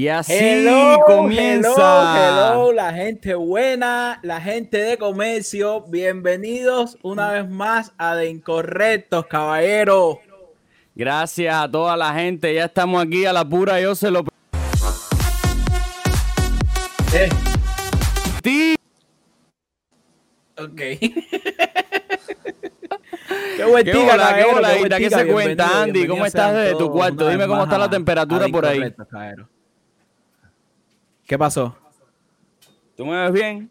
Y así Hello, comienza. Hello, hello, la gente buena, la gente de comercio. Bienvenidos una vez más a De Incorrectos, caballero. Gracias a toda la gente. Ya estamos aquí a la pura. Yo se lo. Eh, Ti- ok. qué buen ¿Qué qué qué se cuenta, Andy? ¿Cómo estás desde tu cuarto? Dime cómo está la temperatura por ahí. Caballero. ¿Qué pasó? ¿Tú me ves bien?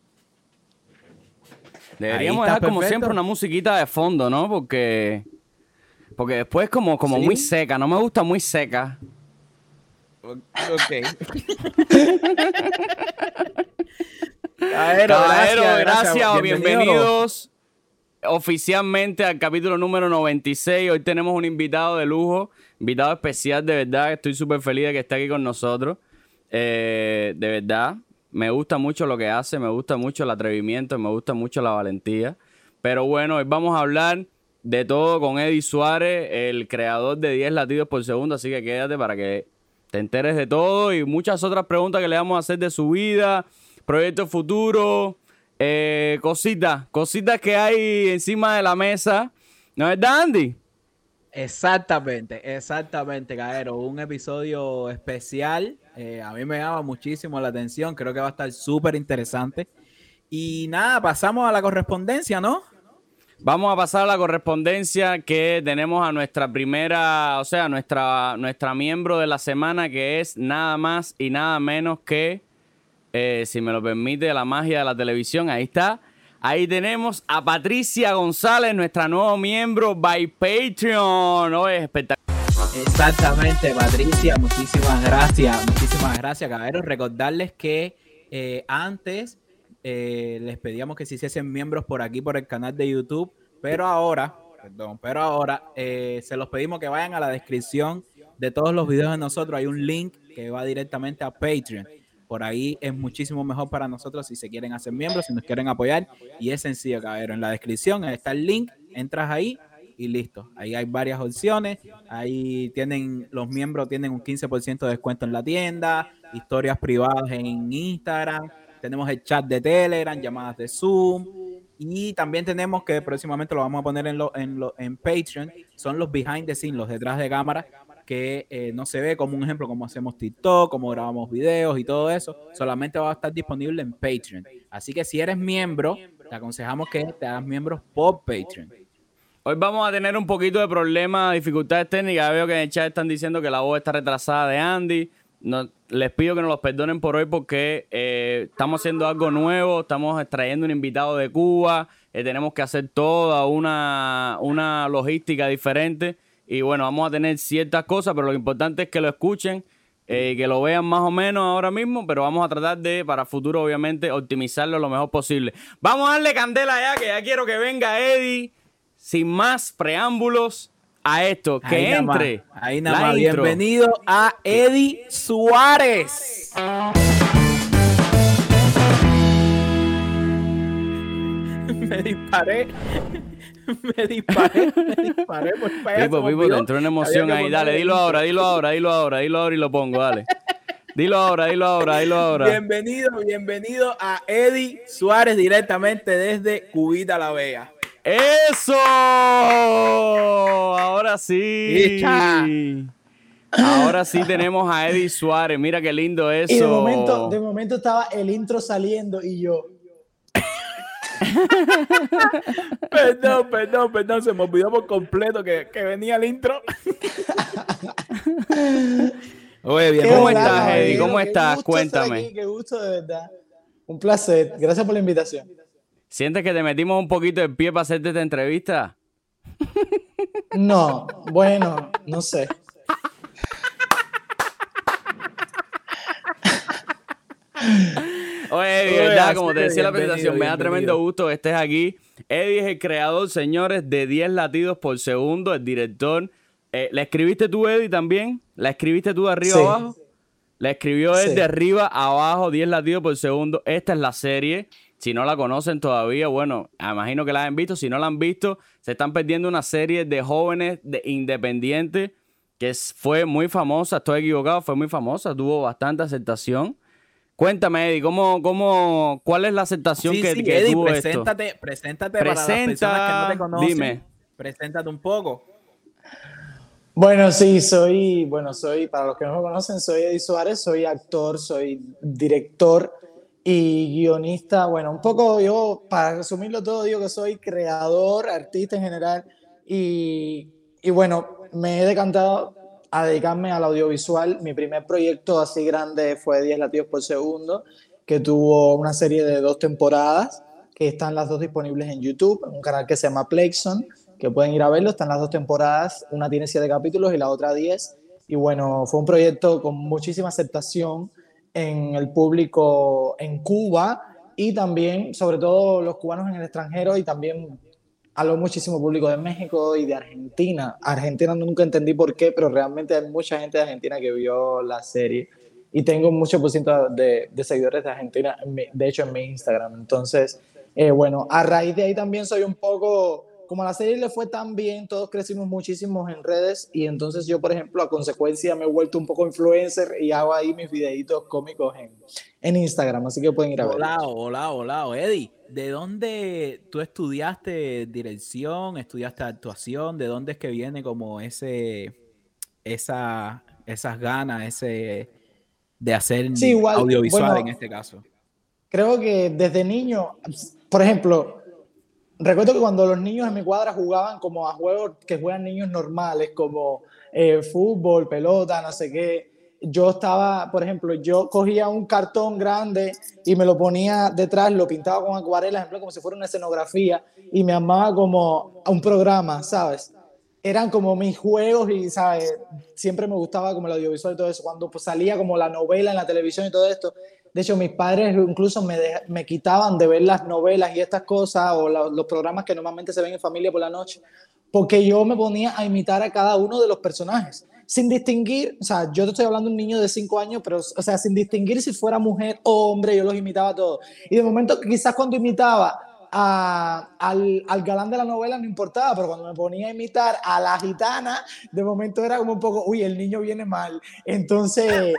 Deberíamos dejar como siempre una musiquita de fondo, ¿no? Porque. Porque después como, como ¿Sí? muy seca. No me gusta muy seca. Ok. Caballero, Caballero, gracias, gracias, Bienvenido. bienvenidos oficialmente al capítulo número 96. Hoy tenemos un invitado de lujo, invitado especial, de verdad. Estoy súper feliz de que esté aquí con nosotros. Eh, de verdad, me gusta mucho lo que hace, me gusta mucho el atrevimiento, me gusta mucho la valentía. Pero bueno, hoy vamos a hablar de todo con Eddie Suárez, el creador de 10 latidos por segundo. Así que quédate para que te enteres de todo y muchas otras preguntas que le vamos a hacer de su vida, proyectos futuros, eh, cositas, cositas que hay encima de la mesa. ¿No es verdad, Andy? Exactamente, exactamente, Caballero. Un episodio especial. Eh, a mí me llama muchísimo la atención. Creo que va a estar súper interesante. Y nada, pasamos a la correspondencia, ¿no? Vamos a pasar a la correspondencia que tenemos a nuestra primera, o sea, nuestra, nuestra miembro de la semana, que es nada más y nada menos que, eh, si me lo permite, la magia de la televisión. Ahí está. Ahí tenemos a Patricia González, nuestra nueva miembro by Patreon. Oh, es espectacular. Exactamente, Patricia. Muchísimas gracias. Muchísimas gracias, Caballero. Recordarles que eh, antes eh, les pedíamos que se hiciesen miembros por aquí, por el canal de YouTube, pero ahora, perdón, pero ahora eh, se los pedimos que vayan a la descripción de todos los videos de nosotros. Hay un link que va directamente a Patreon. Por ahí es muchísimo mejor para nosotros si se quieren hacer miembros, si nos quieren apoyar. Y es sencillo, caballero. En la descripción está el link, entras ahí y listo. Ahí hay varias opciones. Ahí tienen, los miembros tienen un 15% de descuento en la tienda, historias privadas en Instagram, tenemos el chat de Telegram, llamadas de Zoom. Y también tenemos que próximamente lo vamos a poner en, lo, en, lo, en Patreon, son los behind the scenes, los detrás de cámara, que eh, no se ve como un ejemplo, como hacemos TikTok, como grabamos videos y todo eso, solamente va a estar disponible en Patreon. Así que si eres miembro, te aconsejamos que te hagas miembro por Patreon. Hoy vamos a tener un poquito de problemas, dificultades técnicas. Veo que en el chat están diciendo que la voz está retrasada de Andy. Les pido que nos los perdonen por hoy porque eh, estamos haciendo algo nuevo, estamos trayendo un invitado de Cuba, eh, tenemos que hacer toda una, una logística diferente y bueno, vamos a tener ciertas cosas, pero lo importante es que lo escuchen, eh, que lo vean más o menos ahora mismo, pero vamos a tratar de, para futuro obviamente, optimizarlo lo mejor posible. Vamos a darle candela ya, que ya quiero que venga Eddie, sin más preámbulos, a esto, que Ahí nada más, entre. Ahí nada la más. intro. Bienvenido a Eddie Suárez. me disparé. Me disparé. Me disparé. Por Pipo, olvidó. te entró una emoción ahí. Dale, dilo ahora, dilo ahora, dilo ahora, dilo ahora y lo pongo, dale. Dilo ahora, dilo ahora, dilo ahora. Bienvenido, bienvenido a Eddie Suárez directamente desde Cubita La Vega. ¡Eso! Ahora sí. Echa. Ahora sí tenemos a Eddie Suárez. Mira qué lindo eso. Y de momento, de momento estaba el intro saliendo y yo. Perdón, perdón, perdón, se me olvidó por completo que, que venía el intro. Oye, bien, ¿Cómo estás, Eddie? ¿Cómo qué estás? gusto estar Cuéntame. aquí, qué gusto, de verdad. Un placer. Gracias por la invitación. ¿Sientes que te metimos un poquito de pie para hacerte esta entrevista? No, bueno, no sé. Oye, Eddie, verdad, como te decía en la presentación, me da tremendo gusto que estés aquí. Eddie es el creador, señores, de 10 latidos por segundo, el director. Eh, ¿La escribiste tú, Eddie, también? ¿La escribiste tú de arriba Sí. abajo? La escribió él Sí. de arriba a abajo, 10 latidos por segundo. Esta es la serie. Si no la conocen todavía, bueno, imagino que la han visto. Si no la han visto, se están perdiendo una serie de jóvenes de independientes que fue muy famosa, estoy equivocado, fue muy famosa, tuvo bastante aceptación. Cuéntame, Eddie, ¿cómo, cómo, ¿cuál es la aceptación que, sí, que Eddie, tuvo preséntate, esto? Preséntate para las personas que no te conocen. Dime. Preséntate un poco. Bueno, sí, soy, bueno, soy, para los que no me conocen, soy Eddie Suárez, soy actor, soy director y guionista. Bueno, un poco yo, para resumirlo todo, digo que soy creador, artista en general y, y bueno, me he decantado a dedicarme al audiovisual. Mi primer proyecto así grande fue 10 latidos por segundo, que tuvo una serie de dos temporadas, que están las dos disponibles en YouTube, en un canal que se llama Plexon, que pueden ir a verlo. Están las dos temporadas, una tiene siete capítulos y la otra 10. Y bueno, fue un proyecto con muchísima aceptación en el público en Cuba y también, sobre todo, los cubanos en el extranjero y también habló muchísimo público de México y de Argentina. Argentina nunca entendí por qué, pero realmente hay mucha gente de Argentina que vio la serie y tengo mucho por ciento de, de, seguidores de Argentina, de hecho en mi Instagram. Entonces, eh, bueno, a raíz de ahí también soy un poco, como a la serie le fue tan bien, todos crecimos muchísimo en redes y entonces yo, por ejemplo, a consecuencia me he vuelto un poco influencer y hago ahí mis videitos cómicos en, en Instagram, así que pueden ir a ver. Hola, hola, hola, Eddie. ¿De dónde tú estudiaste dirección, estudiaste actuación? ¿De dónde es que viene como ese, esa, esas ganas, ese de hacer sí, igual, audiovisual bueno, en este caso? Creo que desde niño, por ejemplo, recuerdo que cuando los niños en mi cuadra jugaban como a juegos que juegan niños normales, como eh, fútbol, pelota, no sé qué, yo estaba, por ejemplo, yo cogía un cartón grande y me lo ponía detrás, lo pintaba con acuarelas, como si fuera una escenografía, y me amaba como a un programa, ¿sabes? Eran como mis juegos y, ¿sabes? Siempre me gustaba como el audiovisual y todo eso. Cuando salía como la novela en la televisión y todo esto, de hecho, mis padres incluso me, me quitaban de ver las novelas y estas cosas o los programas que normalmente se ven en familia por la noche, porque yo me ponía a imitar a cada uno de los personajes sin distinguir, o sea, yo te estoy hablando de un niño de 5 años, pero, o sea, sin distinguir si fuera mujer o hombre, yo los imitaba todos. Y de momento, quizás cuando imitaba a, al, al, galán de la novela no importaba, pero cuando me ponía a imitar a la gitana, de momento era como un poco, uy, el niño viene mal. Entonces,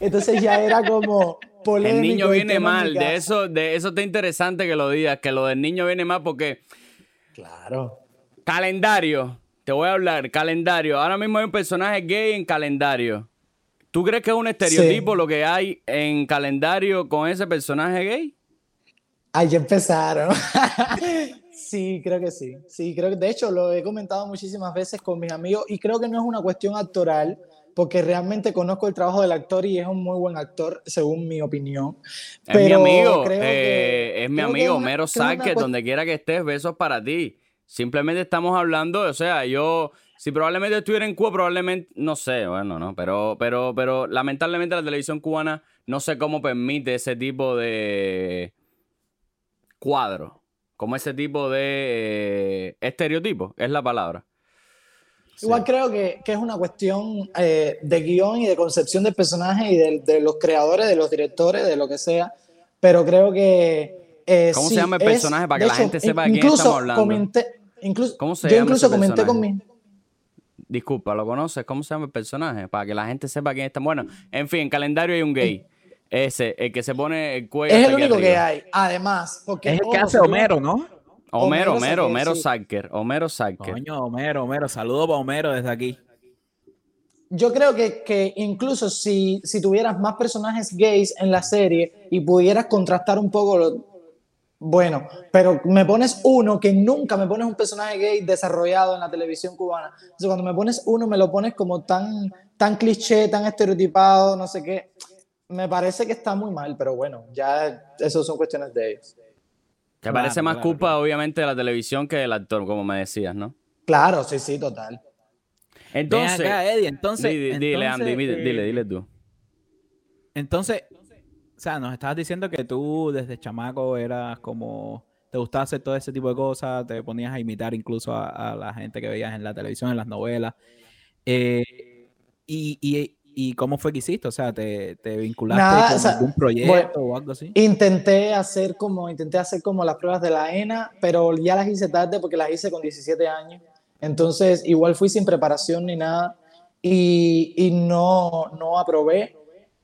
entonces ya era como... Polémico el niño viene mal, de eso, de eso está interesante que lo digas, que lo del niño viene mal porque... Claro. Calendario, te voy a hablar, calendario. Ahora mismo hay un personaje gay en calendario. ¿Tú crees que es un estereotipo sí. lo que hay en calendario con ese personaje gay? Ahí ya empezaron. sí, creo que sí. Sí, creo que de hecho lo he comentado muchísimas veces con mis amigos y creo que no es una cuestión actoral porque realmente conozco el trabajo del actor y es un muy buen actor, según mi opinión. Es Pero mi amigo, creo eh, que, es mi amigo, una, Mero Sáquez, donde quiera que estés, besos para ti. Simplemente estamos hablando, o sea, yo, si probablemente estuviera en Cuba, probablemente, no sé, bueno, no, pero, pero, pero lamentablemente la televisión cubana no sé cómo permite ese tipo de cuadro, como ese tipo de eh, estereotipo, es la palabra. Igual sí. creo que, que, es una cuestión eh, de guion y de concepción del personaje y de, de, los creadores, de los directores, de lo que sea, pero creo que... Eh, ¿Cómo sí, se llama el personaje es, para que la hecho, gente sepa de quién estamos hablando? Comenté, incluso, ¿Cómo se yo llama incluso ese comenté con personaje? mi... Disculpa, ¿lo conoces? ¿Cómo se llama el personaje? Para que la gente sepa quién está. Bueno, en fin, en calendario hay un gay. Ese, el que se pone el cuello. Es el único que arriba. hay, además. Porque, Es el que hace Homero, ¿no? Homero, Homero Homero, Sáquez, Homero Sáquer. Coño, Homero, Homero. Saludos para Homero desde aquí. Yo creo que, que incluso si, si tuvieras más personajes gays en la serie y pudieras contrastar un poco lo, bueno, pero me pones uno que nunca me pones un personaje gay desarrollado en la televisión cubana. Entonces, cuando me pones uno, me lo pones como tan, tan cliché, tan estereotipado, no sé qué. Me parece que está muy mal, pero bueno, ya eso son cuestiones de ellos. Te Claro, parece más claro, culpa, claro. obviamente, de la televisión que del actor, como me decías, ¿no? Claro, sí, sí, total. Entonces. Ven acá, Eddie, entonces. di- di- dile, entonces, Andy, dile, eh, dile, dile tú. Entonces, o sea, nos estabas diciendo que tú desde chamaco eras como. Te gustaba hacer todo ese tipo de cosas, te ponías a imitar incluso a, a la gente que veías en la televisión, en las novelas. Eh, y, y- y cómo fue que hiciste? O sea, ¿te, te vinculaste Nada, con o sea, algún proyecto o algo así? Intenté hacer como, intenté hacer como las pruebas de la ENA, pero ya las hice tarde porque las hice con 17 años. Entonces, igual fui sin preparación ni nada. y, y no, no aprobé.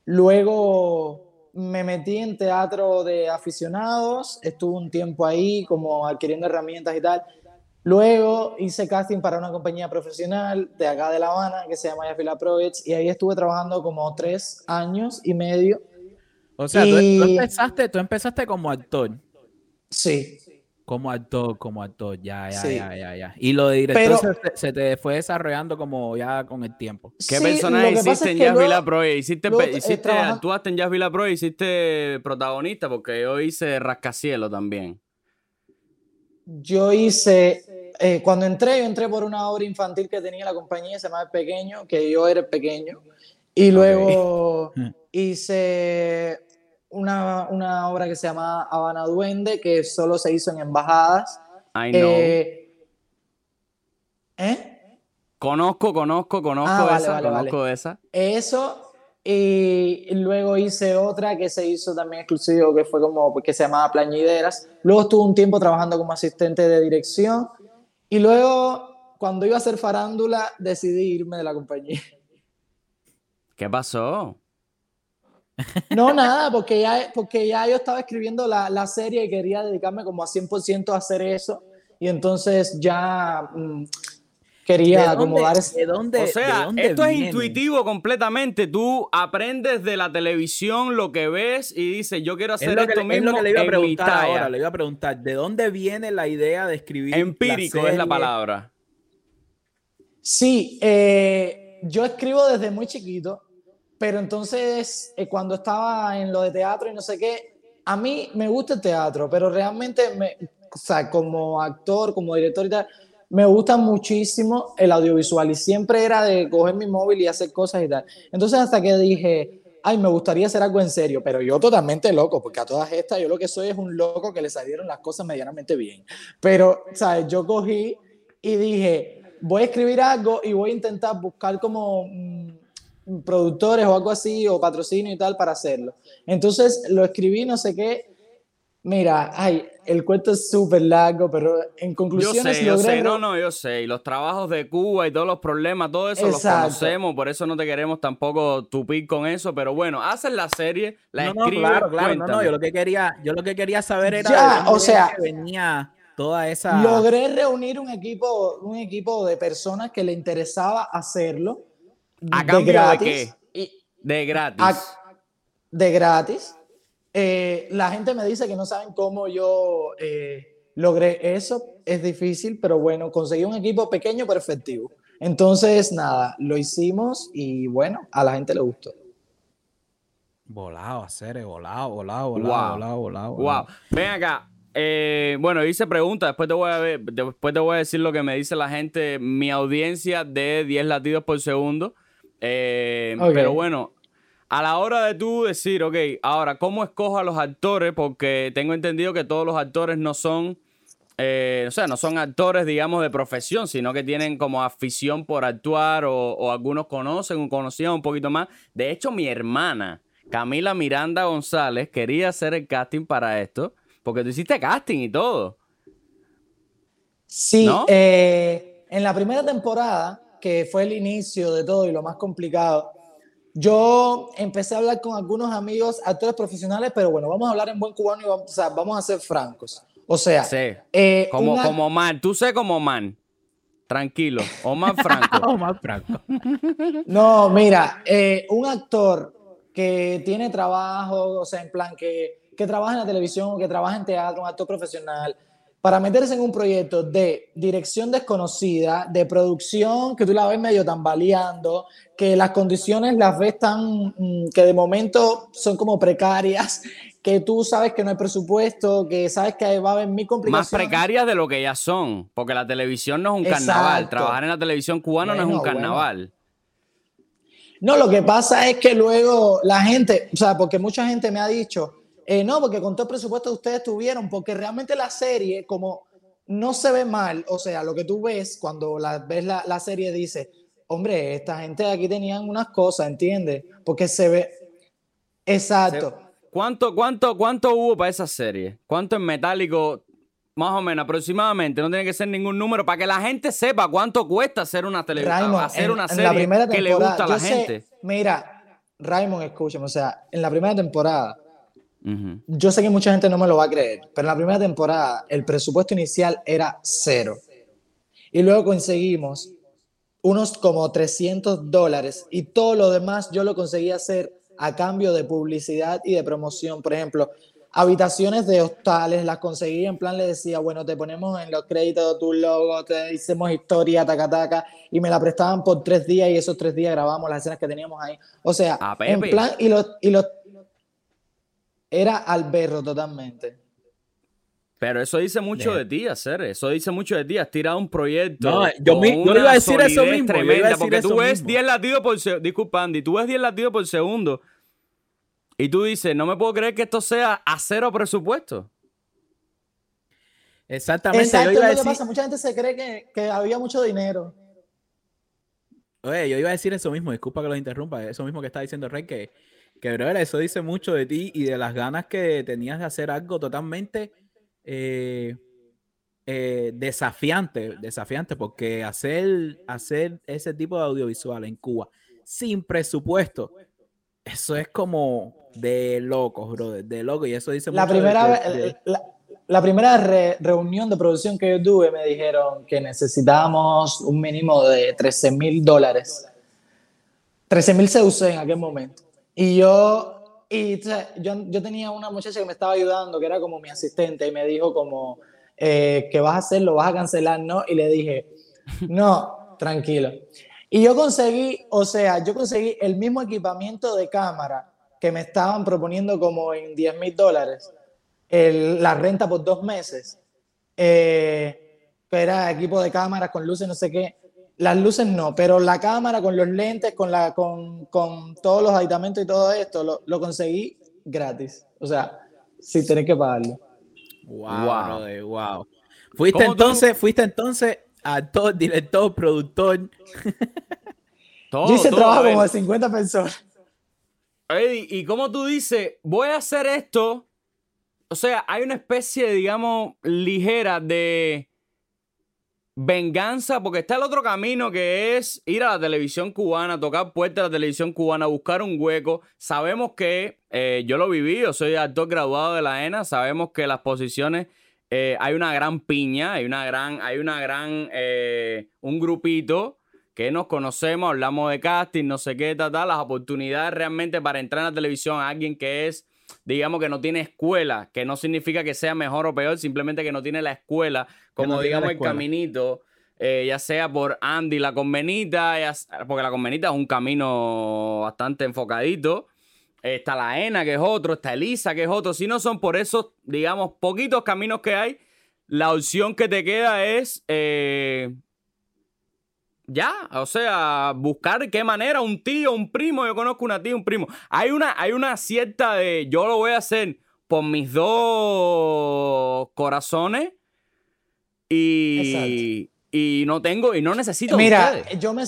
Luego me metí en teatro de aficionados, estuve un tiempo ahí como adquiriendo herramientas y tal. Luego hice casting para una compañía profesional de acá de La Habana que se llama Yafila Projects y ahí estuve trabajando como tres años y medio. O sea, tú, tú Y- empezaste, tú empezaste como actor. Sí, Como actor, como actor, ya, ya, Sí. ya, ya, ya. Y lo de director Pero- se, se te fue desarrollando como ya con el tiempo. ¿Qué Sí, personaje hiciste es en que Jazz Villa Pro? Hiciste, luego, eh, hiciste trabaja- actuaste en Jazz Villa Pro y hiciste protagonista, porque yo hice Rascacielo también. Yo hice, eh, cuando entré, yo entré por una obra infantil que tenía la compañía, se llama El Pequeño, que yo era el pequeño. Y luego hice una, una obra que se llama Habana Duende, que solo se hizo en embajadas. I know. Eh, ¿eh? conozco, conozco, conozco Ah, vale, esa, vale, conozco vale. esa. Eso. Y luego hice otra que se hizo también exclusivo, que fue como, que se llamaba Plañideras. Luego estuve un tiempo trabajando como asistente de dirección. Y luego, cuando iba a hacer farándula, decidí irme de la compañía. ¿Qué pasó? No, nada, porque ya, porque ya yo estaba escribiendo la, la serie y quería dedicarme como a 100% a hacer eso. Y entonces ya mm, quería ¿De como dónde- dar ese- de dónde- O de sea, dónde esto es viene? intuitivo completamente. Tú aprendes de la televisión lo que ves y dices, yo quiero Es hacer lo, que, esto es mismo lo que le iba a preguntar ahora, le iba a preguntar, ¿de dónde viene la idea de escribir? la Empírico es la palabra. Sí, eh, yo escribo desde muy chiquito, pero entonces eh, cuando estaba en lo de teatro y no sé qué, a mí me gusta el teatro, pero realmente, me, o sea, como actor, como director y tal, me gusta muchísimo el audiovisual y siempre era de coger mi móvil y hacer cosas y tal. Entonces hasta que dije, ay, me gustaría hacer algo en serio, pero yo totalmente loco, porque a todas estas yo lo que soy es un loco que le salieron las cosas medianamente bien. Pero, ¿sabes? Yo cogí y dije, voy a escribir algo y voy a intentar buscar como mm, productores o algo así, o patrocinio y tal para hacerlo. Entonces lo escribí, no sé qué. Mira, ay, el cuento es súper largo, pero en Yo conclusiones sé, yo sé, no, no, yo sé. Y los trabajos de Cuba y todos los problemas, todo eso los Exacto. conocemos, por eso no te queremos tampoco tupir con eso, pero bueno, haces la serie, la No, no, escribes, claro, claro, no, no, yo lo que quería, yo lo que quería saber era Ya, de o sea, que venía toda esa logré reunir un equipo, un equipo de personas que le interesaba hacerlo ¿A de cambio de gratis. qué? y- De gratis. a- de gratis. Eh, la gente me dice que no saben cómo yo eh, logré eso. Es difícil, pero bueno, conseguí un equipo pequeño pero efectivo. Entonces, nada, lo hicimos y bueno, a la gente le gustó. volado, hacer volado, volado, volado, Wow. volado, volado, Wow. volado. Ven acá. Eh, bueno, hice preguntas, después te voy a ver, después te voy a decir lo que me dice la gente, mi audiencia de 10 latidos por segundo. Eh. Pero bueno, a la hora de tú decir, ok, ahora, ¿cómo escojo a los actores? Porque tengo entendido que todos los actores no son, eh, o sea, no son actores, digamos, de profesión, sino que tienen como afición por actuar o, o algunos conocen o conocían un poquito más. De hecho, mi hermana, Camila Miranda González, quería hacer el casting para esto, porque tú hiciste casting y todo. Sí, ¿No? eh, en la primera temporada, que fue el inicio de todo y lo más complicado, yo empecé a hablar con algunos amigos, actores profesionales, pero bueno, vamos a hablar en buen cubano y vamos, o sea, vamos a ser francos. O sea, Sí. eh, Como, man, tú sé como man. Tranquilo. Omar Franco. Más franco. No, mira, eh, un actor que tiene trabajo, o sea, en plan que, que trabaja en la televisión o que trabaja en teatro, un actor profesional, para meterse en un proyecto de dirección desconocida, de producción que tú la ves medio tambaleando, que las condiciones las ves tan, mm, que de momento son como precarias, que tú sabes que no hay presupuesto, que sabes que va a haber mil Más complicaciones. precarias de lo que ya son. Porque la televisión no es un carnaval. Exacto. Trabajar en la televisión cubana no es un bueno. carnaval. No, lo que pasa es que luego la gente, o sea, porque mucha gente me ha dicho, eh, no, porque con todo el presupuesto que ustedes tuvieron, porque realmente la serie, como no se ve mal, o sea, lo que tú ves cuando la, ves la, la serie, dice, hombre, esta gente de aquí tenían unas cosas, ¿entiendes? Porque se ve, exacto. ¿Cuánto, cuánto, ¿Cuánto hubo para esa serie? ¿Cuánto en metálico Más o menos, aproximadamente, no tiene que ser ningún número para que la gente sepa cuánto cuesta hacer una televisión, hacer una serie que le gusta a la gente. Mira, Raymond, escúchame, o sea, en la primera temporada, yo sé que mucha gente no me lo va a creer, pero en la primera temporada el presupuesto inicial era cero. Y luego conseguimos unos como 300 dólares y todo lo demás yo lo conseguí hacer a cambio de publicidad y de promoción. Por ejemplo, habitaciones de hostales, las conseguí en plan, le decía, bueno, te ponemos en los créditos tu logo, te hicimos historia, taca, taca, y me la prestaban por tres días y esos tres días grabamos las escenas que teníamos ahí. O sea, ah, en plan, y los, y los, era alberro totalmente. Pero eso dice mucho de, ti, hacer. Eso dice mucho de ti. Has tirado un proyecto. No, yo, iba a decir eso mismo. Tremenda, porque tú ves 10 latidos por segundo. Disculpa, Andy. Tú ves 10 latidos por segundo y tú dices, no me puedo creer que esto sea a cero presupuesto. Exactamente. Exacto, yo iba a decir... pasa. Mucha gente se cree que, había mucho dinero. Oye, yo iba a decir eso mismo, disculpa que lo interrumpa, eso mismo que está diciendo Rey, que, que eso dice mucho de ti y de las ganas que tenías de hacer algo totalmente eh, eh, desafiante, desafiante, porque hacer, hacer ese tipo de audiovisual en Cuba sin presupuesto, eso es como de locos, bro, de locos. Y eso dice la primera La, primera reunión de producción que yo tuve me dijeron que necesitábamos un mínimo de 13 mil dólares. 13 mil se usó en aquel momento. Y yo, y, yo, yo tenía una muchacha que me estaba ayudando, que era como mi asistente, y me dijo como, eh, ¿qué vas a hacer? ¿Lo vas a cancelar? ¿No? Y le dije, no, tranquilo. Y yo conseguí, o sea, yo conseguí el mismo equipamiento de cámara que me estaban proponiendo como en 10 mil dólares la renta por dos meses. Eh, era equipo de cámaras con luces, no sé qué. Las luces no, pero la cámara con los lentes, con, la, con, con todos los aditamentos y todo esto, lo, lo conseguí gratis. O sea, sin tener que pagarlo. Wow, wow. wow. Fuiste entonces, fuiste entonces actor, director, productor. Todo, Yo hice trabajo como de 50 personas. Eddie, y como tú dices, voy a hacer esto. O sea, hay una especie, digamos, ligera de venganza, porque está el otro camino que es ir a la televisión cubana, tocar puertas de la televisión cubana, buscar un hueco. Sabemos que eh, yo lo viví, yo soy actor graduado de la ENA, sabemos que las posiciones eh, hay una gran piña, hay una gran, hay una gran, eh, un grupito que nos conocemos, hablamos de casting, no sé qué, tal, tal, las oportunidades realmente para entrar en la televisión a alguien que es, digamos, que no tiene escuela, que no significa que sea mejor o peor, simplemente que no tiene la escuela, como digamos el caminito, eh, ya sea por Andy la convenita, porque la convenita es un camino bastante enfocadito. Está la ENA, que es otro, está Elisa, que es otro. Si no son por esos, digamos, poquitos caminos que hay, la opción que te queda es eh, ya, o sea, buscar qué manera, un tío, un primo, yo conozco una tía, un primo. Hay una, hay una cierta de, yo lo voy a hacer por mis dos corazones y, y no tengo, y no necesito. Mira, yo me,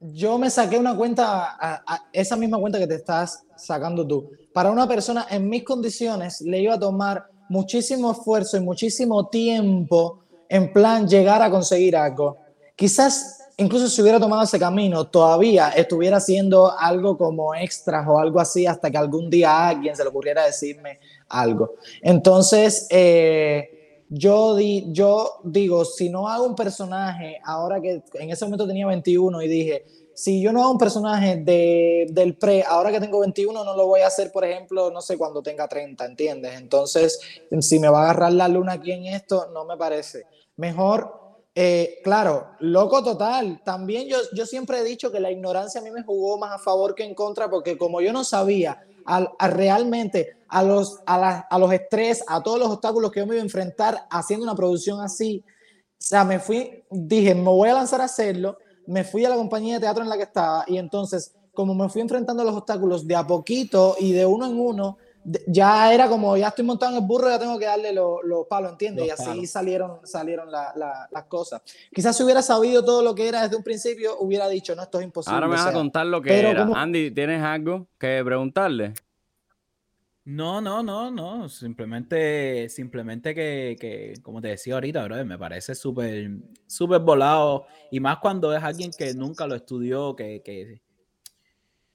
yo me saqué una cuenta, esa misma cuenta que te estás sacando tú. Para una persona en mis condiciones le iba a tomar muchísimo esfuerzo y muchísimo tiempo en plan llegar a conseguir algo quizás incluso si hubiera tomado ese camino, todavía estuviera haciendo algo como extras o algo así hasta que algún día alguien se le ocurriera decirme algo. Entonces, eh, yo, di, yo digo, si no hago un personaje, ahora que en ese momento tenía 21 y dije, si yo no hago un personaje de, del pre, ahora que tengo 21, no lo voy a hacer, por ejemplo, no sé, cuando tenga 30, ¿entiendes? Entonces, si me va a agarrar la luna aquí en esto, no me parece. Mejor eh, claro, loco total. También yo, yo siempre he dicho que la ignorancia a mí me jugó más a favor que en contra, porque como yo no sabía a realmente a los, a, a los estrés, a todos los obstáculos que yo me iba a enfrentar haciendo una producción así, o sea, me fui, dije, me voy a lanzar a hacerlo, me fui a la compañía de teatro en la que estaba y entonces, como me fui enfrentando a los obstáculos de a poquito y de uno en uno, ya era como, ya estoy montado en el burro, ya tengo que darle los palos, ¿entiendes? y así salieron, salieron las cosas. Quizás si hubiera sabido todo lo que era desde un principio, hubiera dicho, no, esto es imposible. Ahora me vas a contar lo que era. Andy, ¿tienes algo que preguntarle? No, no, no, no. Simplemente, simplemente que, que como te decía ahorita, bro, me parece súper, súper volado. Y más cuando es alguien que nunca lo estudió, que, que,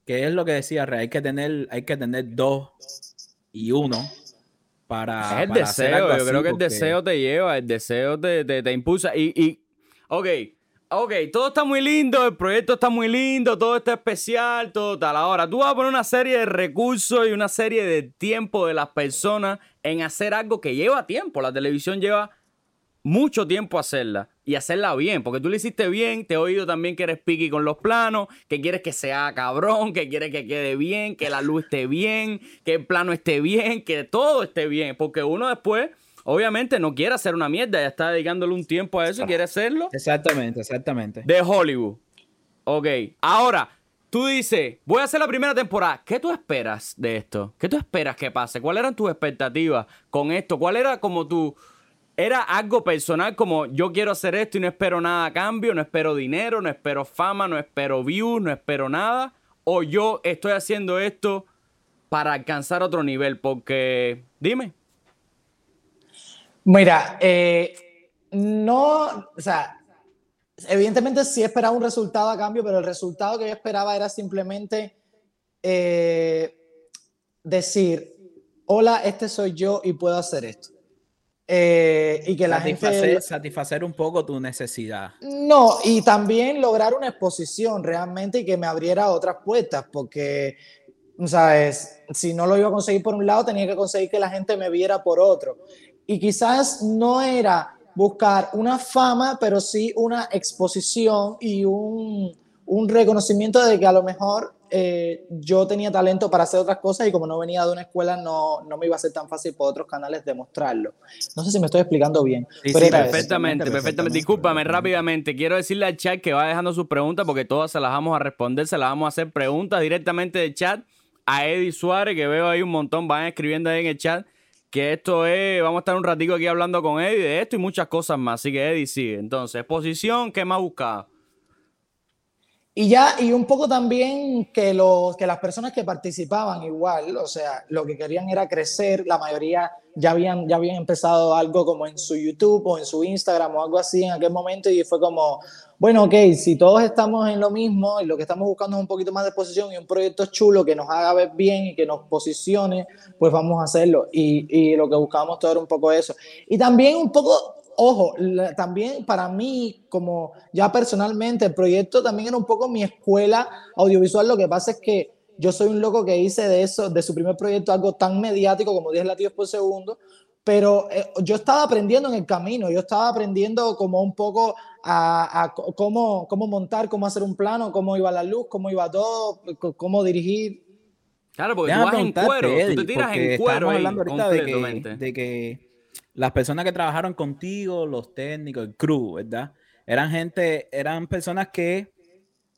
que es lo que decía, hay que tener, hay que tener dos y uno para. Es el deseo, yo creo que el deseo te lleva, el deseo te, te, te impulsa. Y, y, ok, ok, todo está muy lindo, el proyecto está muy lindo, todo está especial, todo tal. Ahora, tú vas a poner una serie de recursos y una serie de tiempo de las personas en hacer algo que lleva tiempo. La televisión lleva mucho tiempo hacerla y hacerla bien, porque tú lo hiciste bien, te he oído también que eres piqui con los planos, que quieres que sea cabrón, que quieres que quede bien, que la luz esté bien, que el plano esté bien, que todo esté bien, porque uno después obviamente no quiere hacer una mierda, ya está dedicándole un tiempo a eso, quiere hacerlo. Exactamente, exactamente. De Hollywood. Ok, ahora, tú dices, voy a hacer la primera temporada. ¿Qué tú esperas de esto? ¿Qué tú esperas que pase? ¿Cuáles eran tus expectativas con esto? ¿Cuál era como tu... Era algo personal como yo quiero hacer esto y no espero nada a cambio, no espero dinero, no espero fama, no espero views, no espero nada. O yo estoy haciendo esto para alcanzar otro nivel, porque dime. Mira, eh, no, o sea, evidentemente sí esperaba un resultado a cambio, pero el resultado que yo esperaba era simplemente eh, decir, hola, este soy yo y puedo hacer esto. Eh, y que la satisfacer, gente... Satisfacer un poco tu necesidad. No, y también lograr una exposición realmente y que me abriera otras puertas, porque, ¿sabes? Si no lo iba a conseguir por un lado, tenía que conseguir que la gente me viera por otro y quizás no era buscar una fama, pero sí una exposición y un, un reconocimiento de que a lo mejor eh, yo tenía talento para hacer otras cosas y como no venía de una escuela no, no me iba a ser tan fácil por otros canales demostrarlo. No sé si me estoy explicando bien. Sí, sí, perfectamente, perfectamente. Discúlpame rápidamente. Quiero decirle al chat que va dejando sus preguntas porque todas se las vamos a responder, se las vamos a hacer preguntas directamente del chat a Eddie Suárez, que veo ahí un montón, van escribiendo ahí en el chat que esto es, vamos a estar un ratico aquí hablando con Eddie de esto y muchas cosas más. Así que Eddie sigue. Entonces, posición, ¿qué más buscaba? Y ya, y un poco también que, los, que las personas que participaban igual, o sea, lo que querían era crecer, la mayoría ya habían, ya habían empezado algo como en su YouTube o en su Instagram o algo así en aquel momento y fue como, bueno, ok, si todos estamos en lo mismo y lo que estamos buscando es un poquito más de posición y un proyecto chulo que nos haga ver bien y que nos posicione, pues vamos a hacerlo. Y, y lo que buscábamos todo era un poco eso. Y también un poco ojo, también para mí, como ya personalmente, el proyecto también era un poco mi escuela audiovisual. Lo que pasa es que yo soy un loco que hice de eso, de su primer proyecto, algo tan mediático como 10 latidos por segundo, pero eh, yo estaba aprendiendo en el camino, yo estaba aprendiendo como un poco a, cómo, cómo montar, cómo hacer un plano, cómo iba la luz, cómo iba todo, cómo dirigir. Claro, porque tú vas en cuero, tú te tiras en cuero hablando ahorita de que, de que las personas que trabajaron contigo, los técnicos, el crew, ¿verdad? Eran gente, eran personas que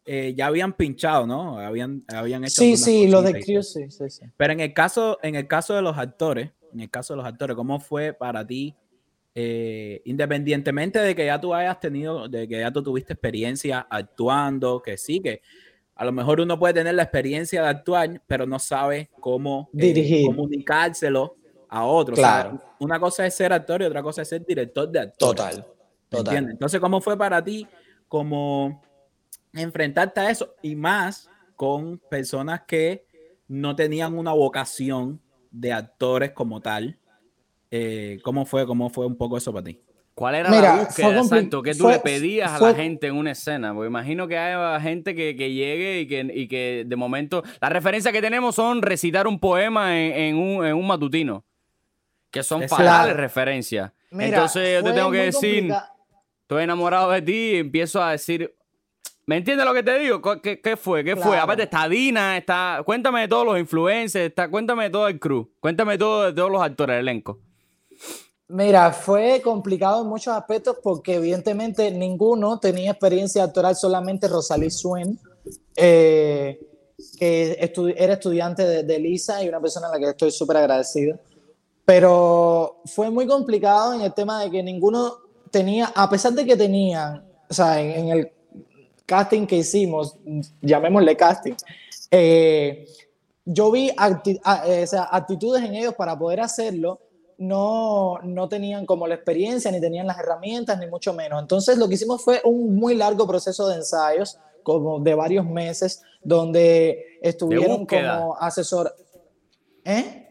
eh, ya habían pinchado, ¿no? Habían, habían hecho. Sí, sí, los de crew, sí, sí, sí. Pero en el caso, en el caso de los actores, en el caso de los actores, ¿cómo fue para ti? Eh, independientemente de que ya tú hayas tenido, de que ya tú tuviste experiencia actuando, que sí, que a lo mejor uno puede tener la experiencia de actuar, pero no sabe cómo eh, Dirigir. comunicárselo a otro. Claro. una cosa es ser actor y otra cosa es ser director de actor. Total. Total. Entonces, ¿cómo fue para ti como enfrentarte a eso y más con personas que no tenían una vocación de actores como tal? Eh, ¿Cómo fue? ¿Cómo fue un poco eso para ti? ¿Cuál era la búsqueda exacto que tú le pedías a la gente en una escena? Porque imagino que hay gente que, que llegue y que, y que, de momento... La referencia que tenemos son recitar un poema en, en, un, en un matutino que son fatales referencias. Entonces yo te tengo que decir, estoy enamorado de ti y empiezo a decir, ¿me entiendes lo que te digo? ¿Qué, qué fue? ¿Qué fue? Aparte está Dina, está, cuéntame de todos los influencers, está, cuéntame de todo el crew, cuéntame todo de todos los actores del elenco. Mira, fue complicado en muchos aspectos porque evidentemente ninguno tenía experiencia actoral, solamente Rosalí Suen, eh, que era estudiante de, de, Lisa y una persona a la que estoy súper agradecido. Pero fue muy complicado en el tema de que ninguno tenía, a pesar de que tenían, o sea, en, el casting que hicimos, llamémosle casting, eh, yo vi eh, actitudes en ellos para poder hacerlo, no, no tenían como la experiencia, ni tenían las herramientas, ni mucho menos. Entonces lo que hicimos fue un muy largo proceso de ensayos, como de varios meses, donde estuvieron como asesor. ¿Eh?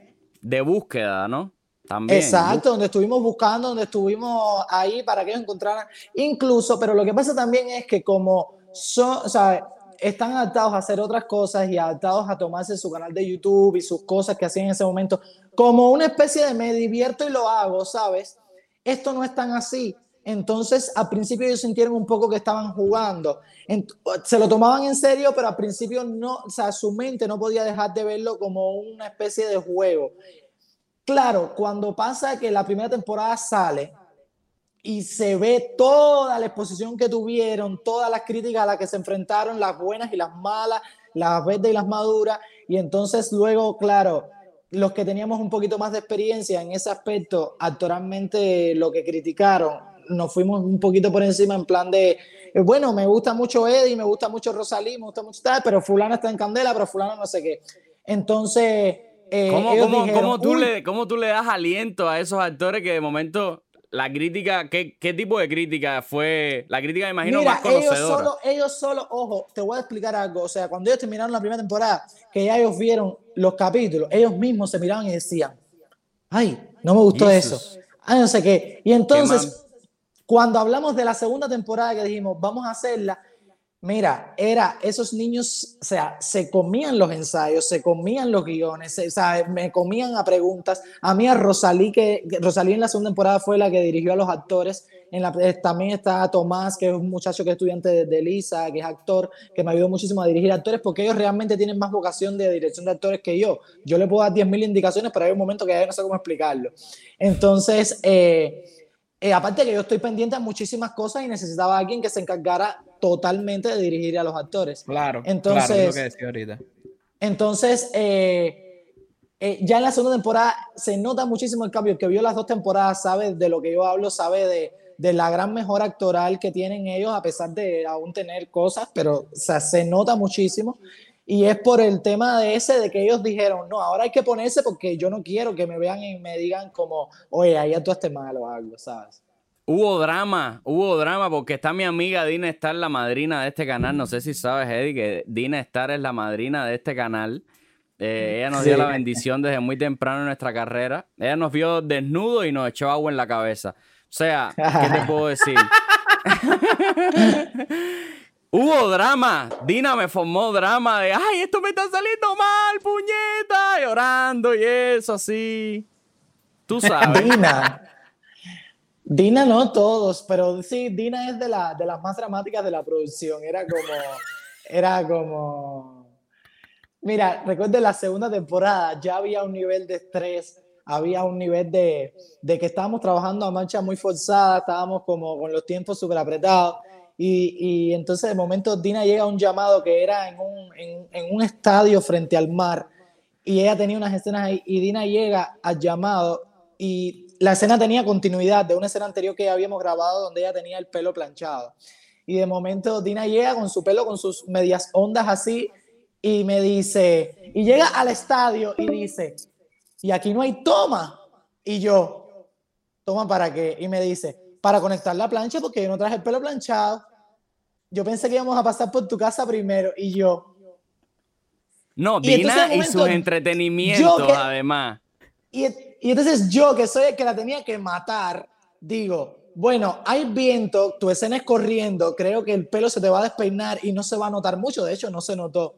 De búsqueda, ¿no? También. Exacto, donde estuvimos buscando, donde estuvimos ahí para que ellos encontraran. Incluso, pero lo que pasa también es que como son, o sea, están adaptados a hacer otras cosas y adaptados a tomarse su canal de YouTube y sus cosas que hacían en ese momento como una especie de me divierto y lo hago, ¿sabes? Esto no es tan así. Entonces, al principio ellos sintieron un poco que estaban jugando. Se lo tomaban en serio, pero al principio no, o sea, su mente no podía dejar de verlo como una especie de juego. Claro, cuando pasa que la primera temporada sale y se ve toda la exposición que tuvieron, todas las críticas a las que se enfrentaron, las buenas y las malas, las verdes y las maduras, y entonces luego, claro, los que teníamos un poquito más de experiencia en ese aspecto, actualmente lo que criticaron, nos fuimos un poquito por encima en plan de, eh, bueno, me gusta mucho Eddie, me gusta mucho Rosalí, me gusta mucho tal, pero fulano está en candela, pero fulano no sé qué. Entonces... Eh, ¿Cómo, tú le, ¿Cómo tú le das aliento a esos actores que de momento la crítica, ¿qué, ¿qué, tipo de crítica fue? La crítica, me imagino, más conocedora. Ellos solo, ellos solo, ojo, te voy a explicar algo. O sea, cuando ellos terminaron la primera temporada, que ya ellos vieron los capítulos, ellos mismos se miraban y decían, ay, no me gustó eso. Ay, no sé qué. Y entonces, cuando hablamos de la segunda temporada que dijimos, vamos a hacerla, Mira, era esos niños, o sea, se comían los ensayos, se comían los guiones, o sea, me comían a preguntas. A mí a Rosalí, que, Rosalí en la segunda temporada fue la que dirigió a los actores. En la, eh, también está Tomás, que es un muchacho que es estudiante de, de, Lisa, que es actor, que me ayudó muchísimo a dirigir actores, porque ellos realmente tienen más vocación de dirección de actores que yo. Yo le puedo dar 10.000 indicaciones, pero hay un momento que ya no sé cómo explicarlo. Entonces, eh, eh, aparte que yo estoy pendiente a muchísimas cosas y necesitaba a alguien que se encargara totalmente de dirigir a los actores. Claro, entonces, claro, es lo que decía ahorita. Entonces, eh, eh, ya en la segunda temporada se nota muchísimo el cambio. El que vio las dos temporadas sabe de lo que yo hablo, sabe de, de la gran mejora actoral que tienen ellos, a pesar de aún tener cosas, pero o sea, se nota muchísimo. Y es por el tema de ese, de que ellos dijeron, no, ahora hay que ponerse porque yo no quiero que me vean y me digan como, oye, ahí actuaste mal o algo, ¿sabes? Hubo drama, hubo drama porque está mi amiga Dina Star, la madrina de este canal. No sé si sabes, Eddie, que Dina Star es la madrina de este canal. Eh, ella nos dio la bendición desde muy temprano en nuestra carrera. Ella nos vio desnudo y nos echó agua en la cabeza. O sea, ¿qué te puedo decir? Hubo drama. Dina me formó drama de, ay, esto me está saliendo mal, puñeta, llorando y eso así. Tú sabes. Dina. Dina no todos, pero sí, Dina es de, la, de las más dramáticas de la producción. Era como, era como, mira, recuerdo la segunda temporada, ya había un nivel de estrés, había un nivel de, de que estábamos trabajando a marcha muy forzada, estábamos como con los tiempos súper apretados. Y, y, entonces de momento Dina llega a un llamado que era en un, en, en un estadio frente al mar y ella tenía unas escenas ahí y Dina llega al llamado y la escena tenía continuidad de una escena anterior que ya habíamos grabado donde ella tenía el pelo planchado. Y de momento Dina llega con su pelo, con sus medias ondas así, y me dice, y llega al estadio y dice, y aquí no hay toma. Y yo, ¿toma para qué? Y me dice, para conectar la plancha porque yo no traje el pelo planchado. Yo pensé que íbamos a pasar por tu casa primero. Y yo. No, Dina y sus entretenimientos, además. Y, y entonces yo, que soy el que la tenía que matar, digo, bueno, hay viento, tu escena es corriendo, creo que el pelo se te va a despeinar y no se va a notar mucho, de hecho no se notó.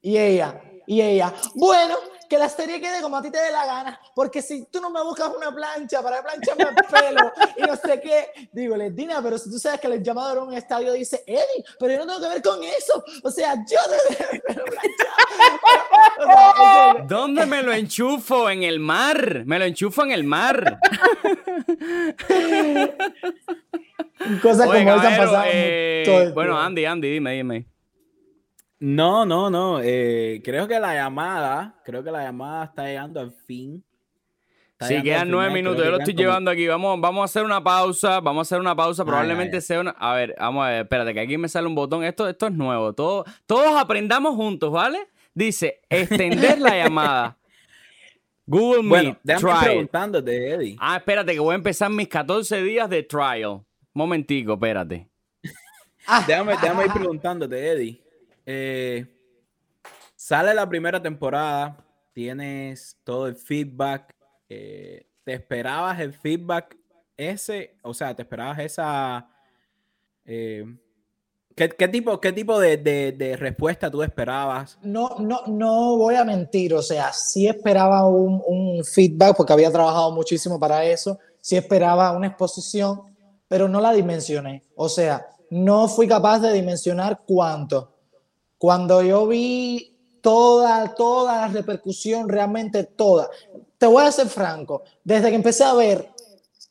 Y ella, y ella, bueno, que la serie quede como a ti te dé la gana, porque si tú no me buscas una plancha para plancharme el pelo y no sé qué, digo, Dina, pero si tú sabes que el llamado era un estadio, dice, Eddie, pero yo no tengo que ver con eso, o sea, yo pelo ¿Dónde me lo enchufo? En el mar, me lo enchufo en el mar. Cosas como esas pasaban. Eh, bueno, Andy, Andy, dime, dime. No, no, no. Eh, creo que la llamada, creo que la llamada está llegando al fin. sí, quedan nueve minutos. Yo lo estoy llevando aquí. Vamos, vamos a hacer una pausa. Vamos a hacer una pausa. Probablemente sea una. A ver, vamos a ver. Espérate, que aquí me sale un botón. Esto, esto es nuevo. Todo, todos aprendamos juntos, ¿vale? Dice, extender la llamada. Google Meet, Bueno, déjame ir trial. preguntándote, Eddie. Ah, espérate, que voy a empezar mis 14 días de trial. Momentico, espérate. Déjame, déjame ir preguntándote, Eddie. Eh, sale la primera temporada, tienes todo el feedback. eh, ¿Te esperabas el feedback ese? O sea, ¿te esperabas esa... eh, ¿qué, tipo, qué tipo de respuesta tú esperabas? No, no, no voy a mentir, o sea, sí esperaba un, un feedback porque había trabajado muchísimo para eso, sí esperaba una exposición, pero no la dimensioné, o sea, no fui capaz de dimensionar cuánto. Cuando yo vi toda, toda la repercusión, realmente toda, te voy a ser franco, desde que empecé a ver,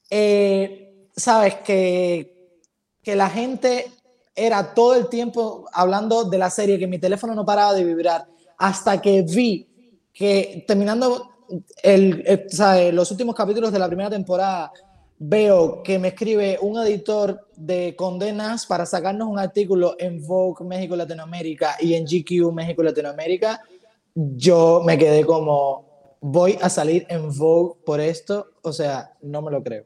eh, sabes, que, que la gente era todo el tiempo hablando de la serie, que mi teléfono no paraba de vibrar, hasta que vi que terminando el, el- los últimos capítulos de la primera temporada, veo que me escribe un editor de condenas para sacarnos un artículo en Vogue México Latinoamérica y en GQ México Latinoamérica, yo me quedé como, voy a salir en Vogue por esto, o sea, no me lo creo.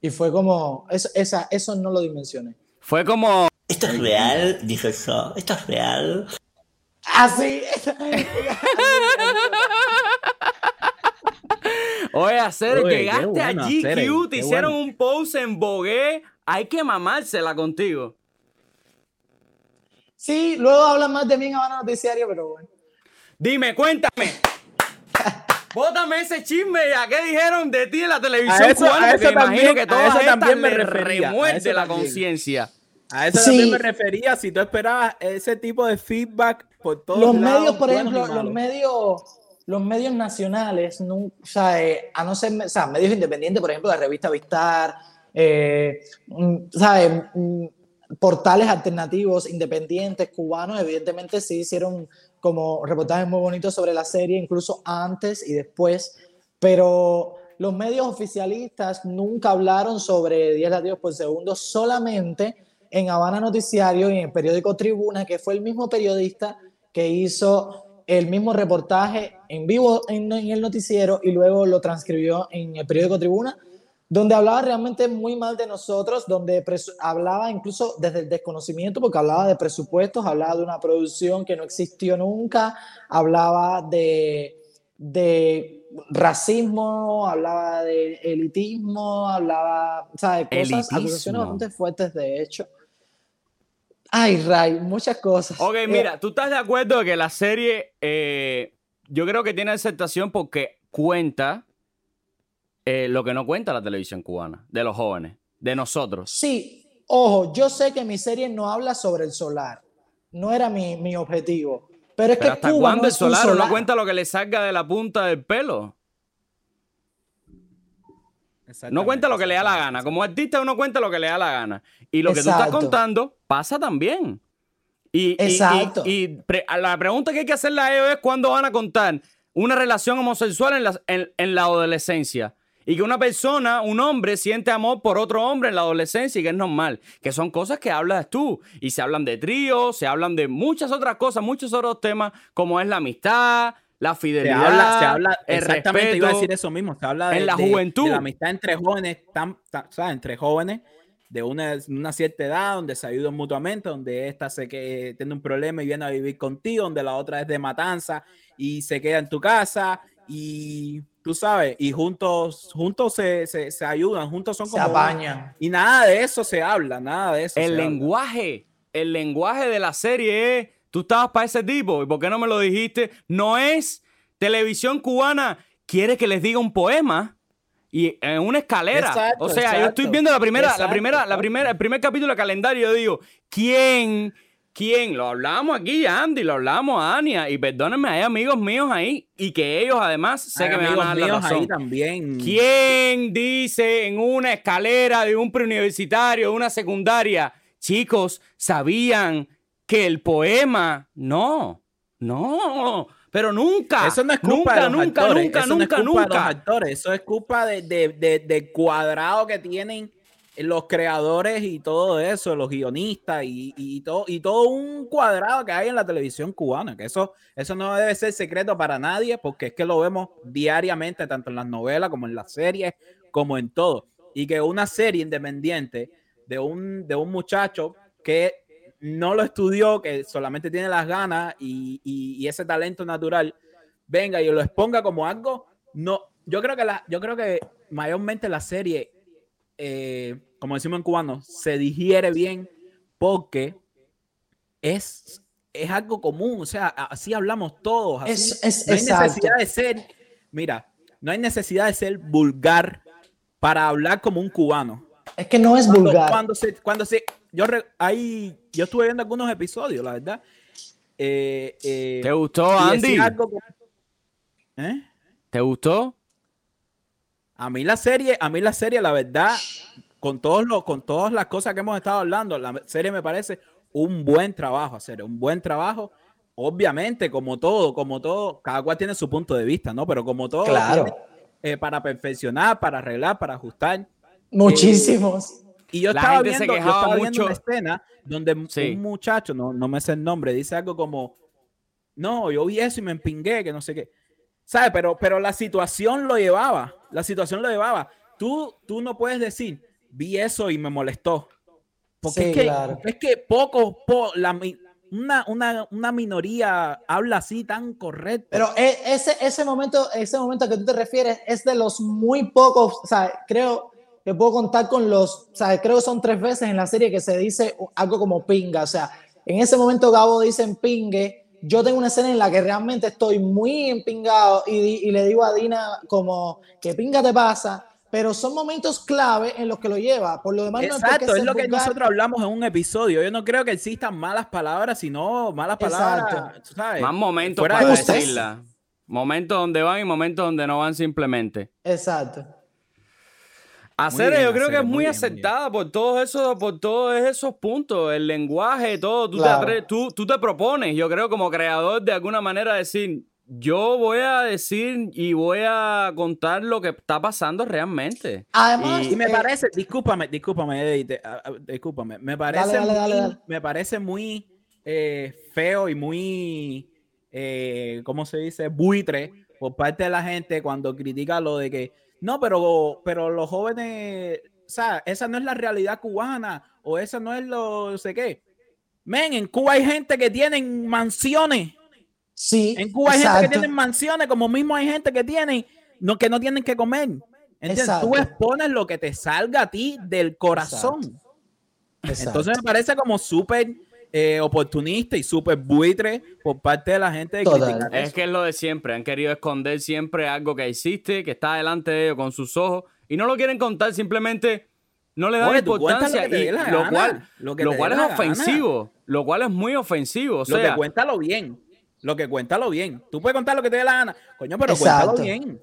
Y fue como, eso, esa, eso no lo dimensioné. Fue como, ¿Esto es real? Dijo yo. ¿Esto es real? Así. oye, hacer, Oye, llegaste bueno, a GQ, te hicieron bueno. un post en Vogue, hay que mamársela contigo. Sí, luego hablan más de mí en Habana Noticiario, pero bueno. Dime, cuéntame. Bótame ese chisme ya. ¿Qué dijeron de ti en la televisión A eso- cubana? a Porque eso me imagino también- que a todas eso estas también me refería, a remuerde eso la conciencia. A eso Sí. también me refería, si tú esperabas ese tipo de feedback por todos Los lados, medios, por ejemplo, los medios, los medios nacionales, no, eh, a no ser, o medios independientes, por ejemplo, la revista Vistar, eh, mm, ¿sabes? Mm, portales alternativos, independientes, cubanos, evidentemente sí hicieron como reportajes muy bonitos sobre la serie, incluso antes y después, pero los medios oficialistas nunca hablaron sobre 10 latidos por segundo, solamente en Habana Noticiario y en el periódico Tribuna, que fue el mismo periodista que hizo el mismo reportaje en vivo en, en el noticiero y luego lo transcribió en el periódico Tribuna, donde hablaba realmente muy mal de nosotros, donde hablaba incluso desde el desconocimiento, porque hablaba de presupuestos, hablaba de una producción que no existió nunca, hablaba de, de racismo, hablaba de elitismo, hablaba, o sea, de cosas, acusaciones bastante fuertes, de hecho. Ay, Ray, muchas cosas. Ok, Eh, mira, ¿tú estás de acuerdo de que la serie, eh, yo creo que tiene aceptación porque cuenta eh, lo que no cuenta la televisión cubana, de los jóvenes, de nosotros? Sí, ojo, yo sé que mi serie no habla sobre el solar. No era mi, mi objetivo. Pero es Pero que ¿hasta Cuba cuándo no el un solar no solar. cuenta lo que le salga de la punta del pelo? No cuenta lo que le da la gana. Como artista uno cuenta lo que le da la gana. Y lo que tú estás contando pasa también. Y, Exacto. y- y pre- a la pregunta que hay que hacerle a ellos es cuándo van a contar una relación homosexual en la, en- en la adolescencia. Y que una persona, un hombre, siente amor por otro hombre en la adolescencia y que es normal. Que son cosas que hablas tú. Y se hablan de tríos, se hablan de muchas otras cosas, muchos otros temas, como es la amistad, la Se fidelidad, habla, se habla, el exactamente iba a respeto. decir eso mismo, se habla de, en la de- juventud. de la amistad entre jóvenes, tan, tan- ¿sabes? entre jóvenes de una, una cierta edad, donde se ayudan mutuamente, donde esta se que tiene un problema y viene a vivir contigo, donde la otra es de matanza y se queda en tu casa y tú sabes, y juntos, juntos se, se, se ayudan, juntos son Se como... apañan. Y nada de eso se habla, nada de eso. El se habla. lenguaje, el lenguaje de la serie es, tú estabas para ese tipo, ¿y por qué no me lo dijiste? No es televisión cubana, quiere que les diga un poema y en una escalera. Exacto, o sea, yo estoy viendo la primera, la primera, la primera, el primer capítulo de calendario, yo digo, ¿quién? ¿Quién? Lo hablamos aquí, Andy, lo hablamos a Ania, y perdónenme, hay amigos míos ahí, y que ellos además sé Hay que me van a amigos dar la míos razón. ahí también. ¿Quién dice en una escalera de un preuniversitario, de una secundaria, chicos, sabían que el poema, no, no, pero nunca, Eso no es culpa nunca, de los nunca, actores, nunca, eso no es nunca, culpa de los nunca. actores, eso es culpa de, de- de- del cuadrado que tienen los creadores y todo eso, los guionistas y, todo, y todo un cuadrado que hay en la televisión cubana, que eso, eso no debe ser secreto para nadie, porque es que lo vemos diariamente, tanto en las novelas como en las series, como en todo. Y que una serie independiente de un, de un muchacho que no lo estudió, que solamente tiene las ganas y, y ese talento natural, venga y lo exponga como algo, no, yo creo que la, yo creo que mayormente la serie, eh, como decimos en cubano, se digiere bien porque es, es algo común, o sea, así hablamos todos. Así, es, no hay necesidad de ser, mira, no hay necesidad de ser vulgar para hablar como un cubano. Es que no es vulgar. Cuando se, cuando se, yo ahí, yo estuve viendo algunos episodios, la verdad. Eh, eh, ¿Te gustó, Andy? ¿Te gustó? A mí la serie, a mí la serie, la verdad, con todos los, con todas las cosas que hemos estado hablando, la serie me parece un buen trabajo, hacer un buen trabajo. Obviamente, como todo, como todo, cada cual tiene su punto de vista, ¿no? Pero como todo, claro. Eh, para perfeccionar, para arreglar, para ajustar. Muchísimos. Y yo estaba, viendo, yo estaba viendo, una escena donde un muchacho, no, no me sé el nombre, dice algo como, no, yo vi eso y me empingué, que no sé qué. ¿Sabes? Pero, pero la situación lo llevaba. La situación lo llevaba. Tú, tú no puedes decir, vi eso y me molestó. Porque es, que, es que poco, la, una, una, una, minoría habla así tan correcto. Pero e, ese, ese, momento, ese momento a que tú te refieres es de los muy pocos, o sea, creo que puedo contar con los, o sea, creo que son tres veces en la serie que se dice algo como pinga, o sea, en ese momento Gabo dice pingue, yo tengo una escena en la que realmente estoy muy empingado y, y le digo a Dina como, ¿qué pinga te pasa? Pero son momentos clave en los que lo lleva. Por lo demás, Exacto, no es, lo que nosotros hablamos en un episodio. Yo no creo que existan malas palabras, sino malas palabras. ¿sabes? Más momentos para decirla. Momentos donde van y momentos donde no van simplemente. Exacto. Hacer, yo creo que es muy, aceptada por todos esos, por todos esos puntos, el lenguaje, todo. Tú, te tú, tú, te propones, yo creo, como creador, de alguna manera decir, yo voy a decir y voy a contar lo que está pasando realmente. Además, y, me eh, parece, discúlpame, discúlpame, discúlpame, me parece, muy, me parece muy eh, feo y muy, eh, ¿cómo se dice? Buitre por parte de la gente cuando critica lo de que no, pero, pero los jóvenes, o sea, esa no es la realidad cubana o esa no es lo, no sé qué. Men, en Cuba hay gente que tienen mansiones. Sí. En Cuba hay gente que tienen mansiones, como mismo hay gente que tiene, no, que no tienen que comer. Entonces tú expones lo que te salga a ti del corazón. Entonces me parece como súper eh, oportunista y súper buitre por parte de la gente de Es que es lo de siempre, han querido esconder siempre algo que existe, que está delante de ellos con sus ojos, y no lo quieren contar, simplemente no le dan importancia, lo, y, lo cual, lo, cual es ofensivo, lo cual es muy ofensivo. O sea, lo que cuéntalo bien, lo que cuéntalo bien. Tú puedes contar lo que te dé la gana, coño, pero cuéntalo bien.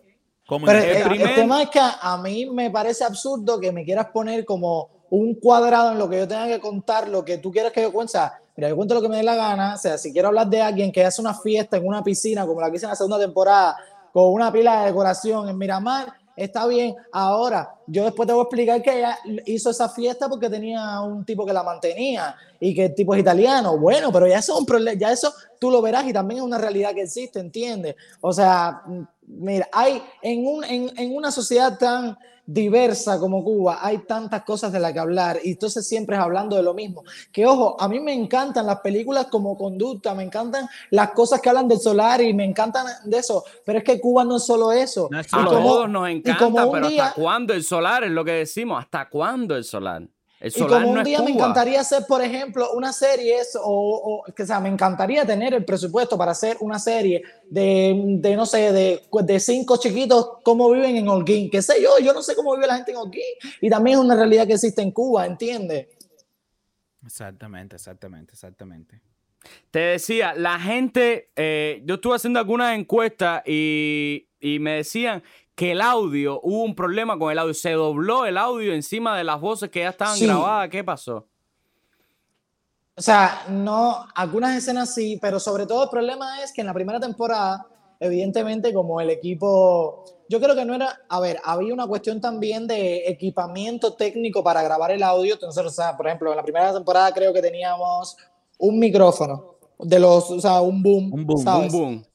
pero el, el tema es que a mí me parece absurdo que me quieras poner como un cuadrado en lo que yo tenga que contar, lo que tú quieres que yo cuente. Mira, yo cuento lo que me dé la gana. O sea, si quiero hablar de alguien que hace una fiesta en una piscina, como la que hice en la segunda temporada, con una pila de decoración en Miramar, está bien. Ahora, yo después te voy a explicar que ella hizo esa fiesta porque tenía un tipo que la mantenía y que el tipo es italiano. Bueno, pero ya eso es un problema, ya eso tú lo verás y también es una realidad que existe, ¿entiendes? O sea, mira, hay en, un, en, en una sociedad tan diversa como Cuba, hay tantas cosas de las que hablar y entonces siempre es hablando de lo mismo. Que ojo, a mí me encantan las películas como conducta, me encantan las cosas que hablan del solar y me encantan de eso, pero es que Cuba no es solo eso. a todos nos encanta, pero ¿hasta cuándo el solar? Es lo que decimos, ¿hasta cuándo el solar? Y como un día me encantaría hacer, por ejemplo, una serie, o, o, que, sea, me encantaría tener el presupuesto para hacer una serie de, de no sé, de, de, cinco chiquitos, cómo viven en Holguín, qué sé yo, yo no sé cómo vive la gente en Holguín, y también es una realidad que existe en Cuba, ¿entiendes? Exactamente, exactamente, exactamente. Te decía, la gente, eh, yo estuve haciendo algunas encuestas y, y me decían que el audio, hubo un problema con el audio, se dobló el audio encima de las voces que ya estaban grabadas, ¿qué pasó? O sea, no, algunas escenas sí, pero sobre todo el problema es que en la primera temporada, evidentemente, como el equipo yo creo que no era, a ver, había una cuestión también de equipamiento técnico para grabar el audio. Entonces, o sea, por ejemplo, en la primera temporada creo que teníamos un micrófono de los, o sea, un boom, Un boom, ¿sabes? Un boom.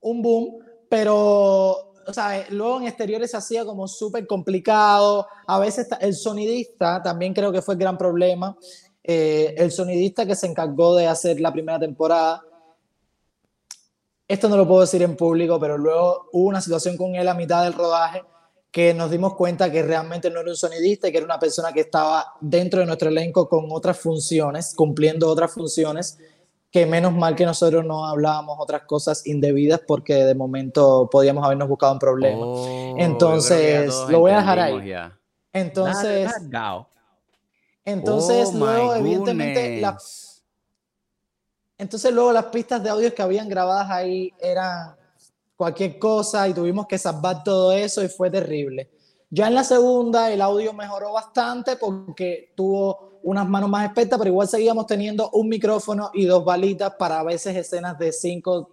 un boom, pero sea, luego en exteriores se hacía como súper complicado. A veces el sonidista también creo que fue el gran problema. Eh, el sonidista que se encargó de hacer la primera temporada. Esto no lo puedo decir en público, pero luego hubo una situación con él a mitad del rodaje que nos dimos cuenta que realmente no era un sonidista y que era una persona que estaba dentro de nuestro elenco con otras funciones, cumpliendo otras funciones que menos mal que nosotros no hablábamos otras cosas indebidas porque de momento podíamos habernos buscado un problema. Oh, Entonces, lo voy a dejar ahí. ya. Entonces, Nada, entonces Oh, luego evidentemente la- goodness. entonces luego las pistas de audio que habían grabadas ahí eran cualquier cosa y tuvimos que salvar todo eso y fue terrible. Ya en la segunda el audio mejoró bastante porque tuvo unas manos más expertas, pero igual seguíamos teniendo un micrófono y dos balitas para a veces escenas de cinco,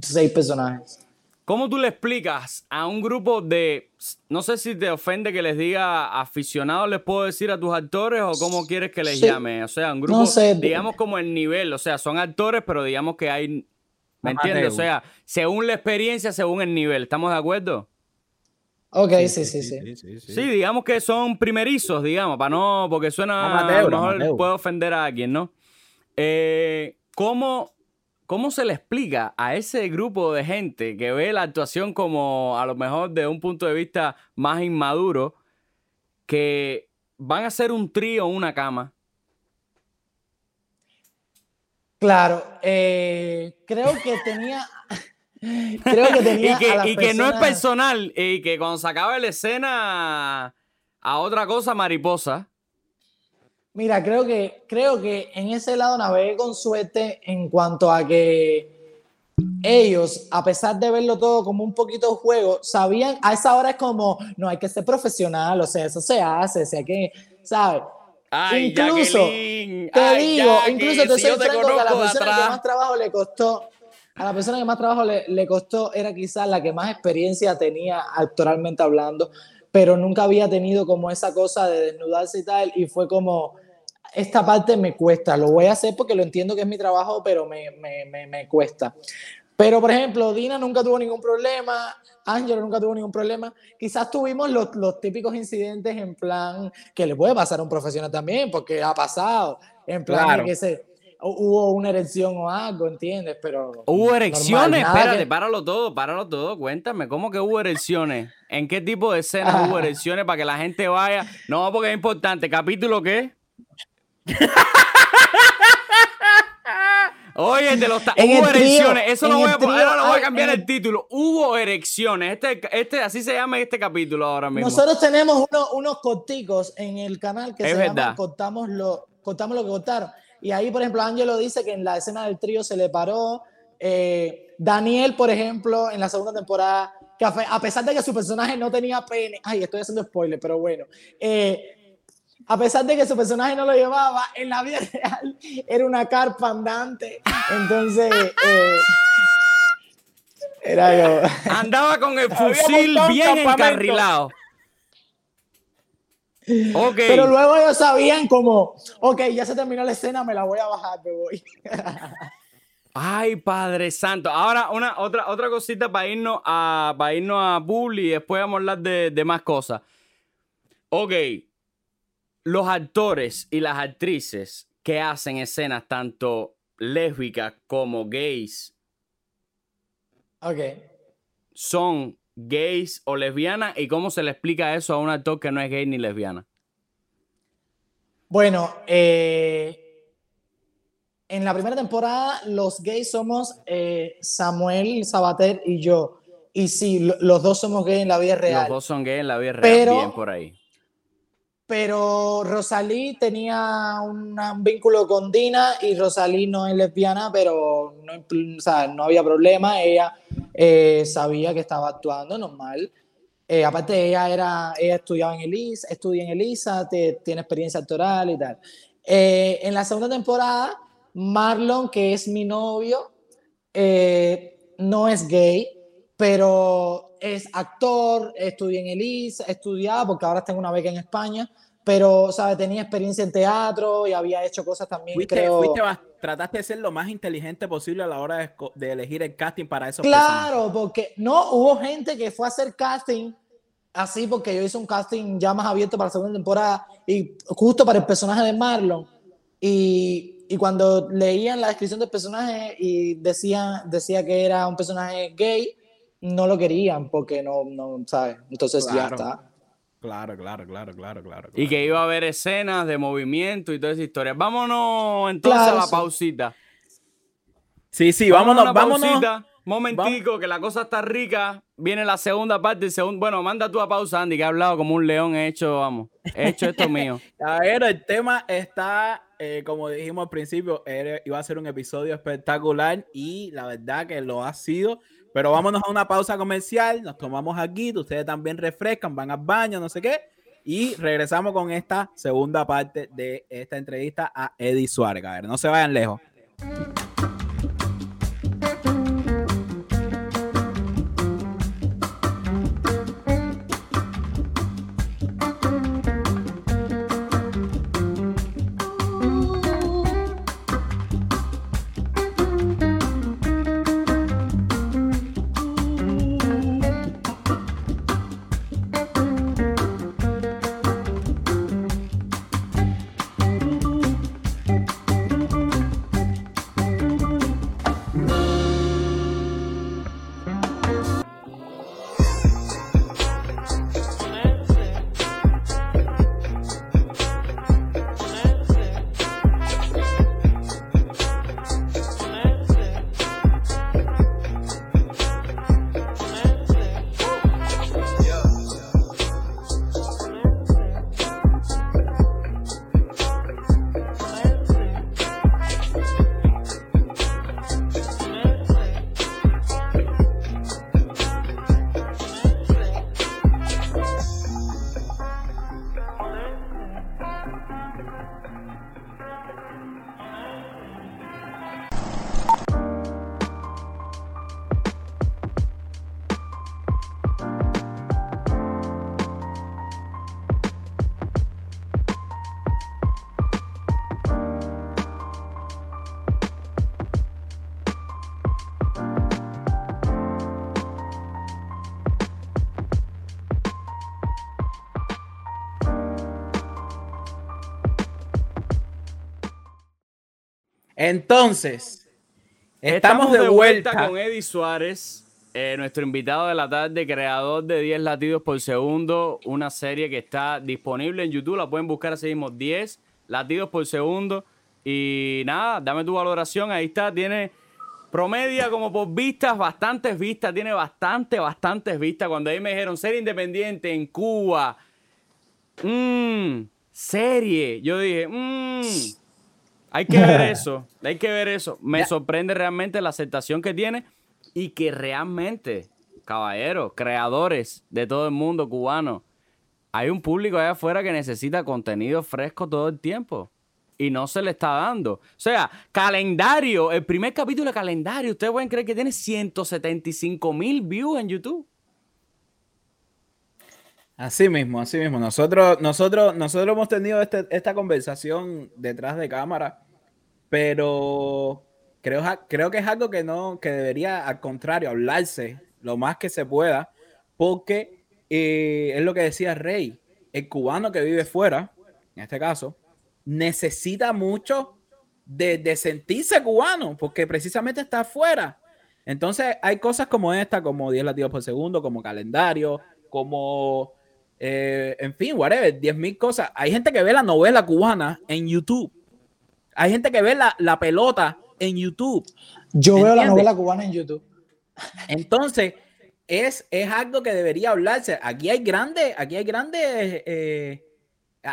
seis personajes. ¿Cómo tú le explicas a un grupo de, no sé si te ofende que les diga aficionados, les puedo decir a tus actores o cómo quieres que les Sí. llame? O sea, un grupo, No sé. digamos como el nivel, o sea, son actores, pero digamos que hay, ¿me entiendes? O sea, según la experiencia, según el nivel, ¿estamos de acuerdo? Ok, sí, sí, sí. Sí, digamos que son primerizos, digamos, para no, porque suena, Amateur, a lo mejor amateur. puede ofender a alguien, ¿no? Eh, ¿cómo, ¿Cómo se le explica a ese grupo de gente que ve la actuación como a lo mejor de un punto de vista más inmaduro, que van a ser un trío en una cama? Claro, eh, creo que tenía. Creo que tenía. Y que, a las y que no es personal, y que cuando se acabe la escena a otra cosa mariposa. Mira, creo que, creo que en ese lado navegué con suerte en cuanto a que ellos, a pesar de verlo todo como un poquito juego, sabían, a esa hora es como, no hay que ser profesional, o sea, eso se hace, o sea, que, ¿sabes? Ay, incluso, Jacqueline, te ay, digo, Jackie, incluso te si soy yo te franco que a la conozco persona que más trabajo le costó, a la persona que más trabajo le, le costó era quizás la que más experiencia tenía actoralmente hablando, pero nunca había tenido como esa cosa de desnudarse y tal, y fue como, esta parte me cuesta, lo voy a hacer porque lo entiendo que es mi trabajo, pero me, me, me, me cuesta. Pero, por ejemplo, Dina nunca tuvo ningún problema, Ángelo nunca tuvo ningún problema. Quizás tuvimos los, los típicos incidentes en plan que le puede pasar a un profesional también, porque ha pasado. En plan Claro. que se, hubo una erección o algo, ¿entiendes? Pero Hubo normal, erecciones, nada espérate, que- páralo todo, páralo todo, cuéntame, ¿cómo que hubo erecciones? ¿En qué tipo de escenas hubo erecciones para que la gente vaya? No, porque es importante, ¿capítulo qué? Oye, de los En hubo trío, erecciones, eso en lo voy a, trío ahora lo voy a cambiar el el- título. Hubo erecciones, este, este, así se llama este capítulo ahora mismo. Nosotros tenemos uno- unos corticos en el canal que Es se verdad. llaman cortamos lo, cortamos lo que cortaron. Y ahí, por ejemplo, Ángelo dice que en la escena del trío se le paró. Eh, Daniel, por ejemplo, en la segunda temporada, que a, pesar de que su personaje no tenía pene, ay, estoy haciendo spoiler, pero bueno. eh, a pesar de que su personaje no lo llevaba, en la vida real era una carpa andante. Entonces, eh, era. Andaba con el fusil bien encarrilado. Ok. Pero luego ellos sabían como, ok, ya se terminó la escena, me la voy a bajar, me voy. Ay, Padre Santo. Ahora, una, otra, otra cosita para irnos a, para irnos a Publi y después vamos a hablar de, de más cosas. Ok. Los actores y las actrices que hacen escenas tanto lésbicas como gays Ok. son gays o lesbianas y cómo se le explica eso a un actor que no es gay ni lesbiana. Bueno, eh, en la primera temporada los gays somos eh, Samuel Sabater y yo. Y sí, lo- los dos somos gays en la vida Los real. dos son gays en la vida real, Pero- bien por ahí. Pero Rosalí tenía un, vínculo con Dina y Rosalí no es lesbiana, pero no, impl- o sea, no había problema. Ella eh, sabía que estaba actuando normal. Eh, aparte, ella, era, ella estudiaba en Elisa, estudia en Elisa, tiene experiencia actoral y tal. Eh, en la segunda temporada, Marlon, que es mi novio, eh, no es gay, pero es actor, estudié en el IS, estudiaba porque ahora tengo una beca en España, pero, ¿sabes? Tenía experiencia en teatro y había hecho cosas también, Fuiste, creo... fuiste trataste de ser lo más inteligente posible a la hora de, de elegir el casting para esos personajes. Claro, porque no hubo gente que fue a hacer casting así porque yo hice un casting ya más abierto para la segunda temporada y justo para el personaje de Marlon y, y cuando leían la descripción del personaje y decía, decía que era un personaje gay, no lo querían porque no, no ¿sabes? Entonces ya Claro. está. Claro, claro, claro, claro, claro. Y que iba a haber escenas de movimiento y toda esa historia. Vámonos entonces Claro, a la sí. pausita. Sí, sí, Vámonos a vámonos, vámonos. pausita. Momentico, que la cosa está rica. Viene la segunda parte. el segun- Bueno, manda tú a pausa, Andy, que ha hablado como un león he hecho, vamos. He hecho esto mío. A ver, el tema está, eh, como dijimos al principio, era- iba a ser un episodio espectacular y la verdad que lo ha sido. Pero vámonos a una pausa comercial, nos tomamos aquí, ustedes también refrescan, van al baño, no sé qué, y regresamos con esta segunda parte de esta entrevista a Eddie Suárez. A ver, no se vayan lejos. Entonces, estamos, de vuelta. con Eddie Suárez, eh, nuestro invitado de la tarde, creador de 10 latidos por segundo, una serie que está disponible en YouTube, la pueden buscar así mismo, 10 latidos por segundo. Y nada, dame tu valoración, ahí está, tiene promedia como por vistas, bastantes vistas, tiene bastante, bastantes vistas. Cuando ahí me dijeron ser independiente en Cuba, mmm, serie, yo dije, mmm, hay que ver eso, hay que ver eso. Me Ya. sorprende realmente la aceptación que tiene y que realmente, caballeros, creadores de todo el mundo cubano, hay un público allá afuera que necesita contenido fresco todo el tiempo. Y no se le está dando. O sea, calendario, el primer capítulo de calendario, ustedes pueden creer que tiene 175 mil views en YouTube. Así mismo, así mismo. Nosotros, nosotros, nosotros hemos tenido este- esta conversación detrás de cámara, pero creo, creo que es algo que no, que debería, al contrario, hablarse lo más que se pueda, porque eh, es lo que decía Rey, el cubano que vive fuera, en este caso, necesita mucho de, de sentirse cubano, porque precisamente está afuera. Entonces hay cosas como esta, como 10 latidos por segundo, como calendario, como, eh, en fin, whatever, 10 mil cosas. Hay gente que ve la novela cubana en YouTube. Hay gente que ve la, la pelota en YouTube. Yo veo la novela cubana en YouTube. Entonces, es, es algo que debería hablarse. Aquí hay grandes, aquí hay grandes, eh,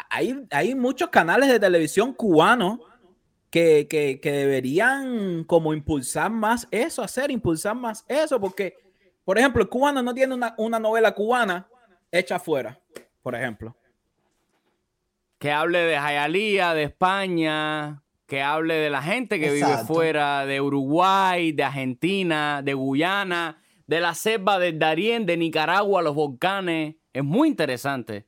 hay, hay muchos canales de televisión cubanos que, que, que deberían como impulsar más eso, hacer, impulsar más eso, porque, por ejemplo, el cubano no tiene una, una novela cubana hecha afuera, por ejemplo. Que hable de Jayalía, de España, que hable de la gente que vive fuera, de Uruguay, de Argentina, de Guyana, de la selva del Darién, de Nicaragua, los volcanes. Es muy interesante. Es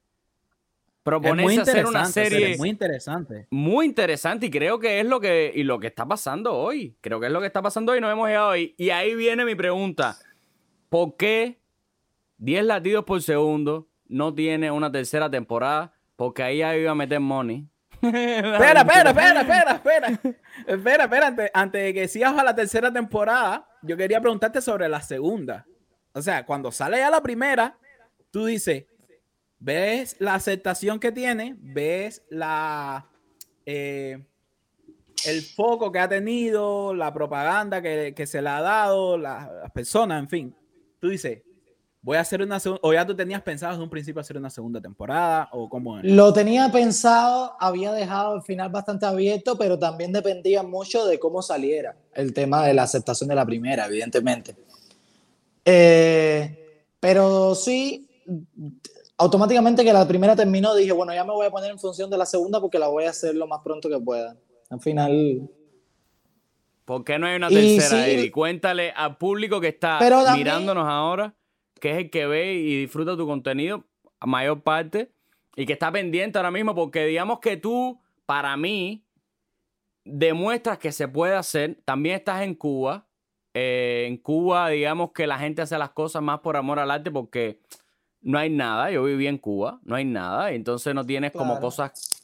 Proponerse muy hacer una interesante, serie es muy interesante. muy interesante y creo que es lo que, y lo que está pasando hoy. Creo que es lo que está pasando hoy, nos hemos llegado hoy. Y ahí viene mi pregunta. ¿Por qué 10 latidos por segundo no tiene una tercera temporada? Porque ahí ya iba a meter money. Espera, espera, espera, espera, espera. Espera, espera, antes, de que sigas a la tercera temporada, yo quería preguntarte sobre la segunda. O sea, cuando sale ya la primera, tú dices, ves la aceptación que tiene, ves la eh, el foco que ha tenido, la propaganda que, se le ha dado, la- las personas, en fin. Tú dices, voy a hacer una segunda, o ya tú tenías pensado en un principio hacer una segunda temporada, o cómo es? Lo tenía pensado, había dejado el final bastante abierto, pero también dependía mucho de cómo saliera el tema de la aceptación de la primera, evidentemente. Eh, pero sí, automáticamente que la primera terminó, dije, bueno, ya me voy a poner en función de la segunda porque la voy a hacer lo más pronto que pueda. Al final, ¿Por qué no hay una Y tercera, sí, Eddie? Cuéntale al público que está Pero también- mirándonos ahora, que es el que ve y disfruta tu contenido, a mayor parte, y que está pendiente ahora mismo, porque digamos que tú, para mí, demuestras que se puede hacer. También estás en Cuba. Eh, en Cuba, digamos que la gente hace las cosas más por amor al arte, porque no hay nada. Yo viví en Cuba, no hay nada, entonces no tienes como cosas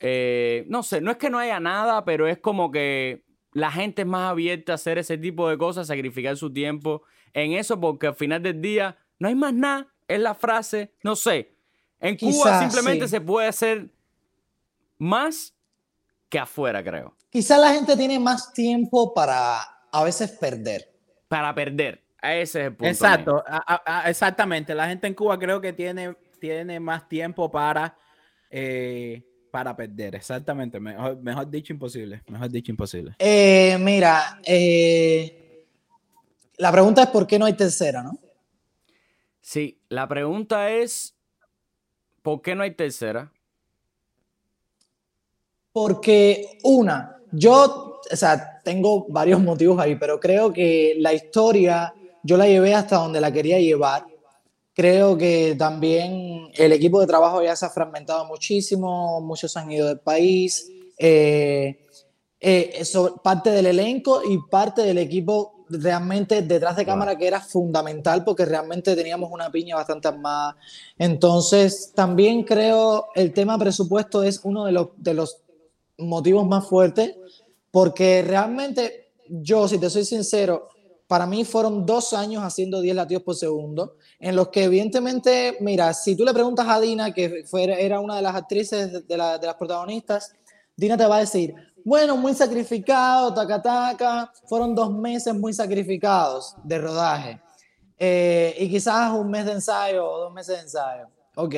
eh, no sé, no es que no haya nada, pero es como que la gente es más abierta a hacer ese tipo de cosas, sacrificar su tiempo en eso, porque al final del día no hay más nada, es la frase, no sé. En Cuba simplemente sí. se puede hacer más que afuera, creo, quizás la gente tiene más tiempo para a veces perder. para perder. Ese es el punto. Exacto, a- a- exactamente. La gente en Cuba creo que tiene, tiene más tiempo para, eh, para perder. Exactamente. Mejor, mejor dicho, imposible. Mejor dicho, imposible. Eh, mira, eh, la pregunta es por qué no hay tercera, ¿no? Sí, la pregunta es, ¿por qué no hay tercera? Porque una, yo, o sea, tengo varios motivos ahí, pero creo que la historia yo la llevé hasta donde la quería llevar. Creo que también el equipo de trabajo ya se ha fragmentado muchísimo, muchos han ido del país. eh, eh, eso, parte del elenco y parte del equipo realmente detrás de cámara que era fundamental porque realmente teníamos una piña bastante armada. Entonces, también creo el tema presupuesto es uno de los, de los motivos más fuertes porque realmente yo, si te soy sincero, para mí fueron dos años haciendo 10 latidos por segundo, en los que evidentemente, mira, si tú le preguntas a Dina, que fue, era una de las actrices de, de la- de las protagonistas, Dina te va a decir, bueno, muy sacrificado, taca taca, fueron dos meses muy sacrificados de rodaje. Eh, y quizás un mes de ensayo o dos meses de ensayo. Ok.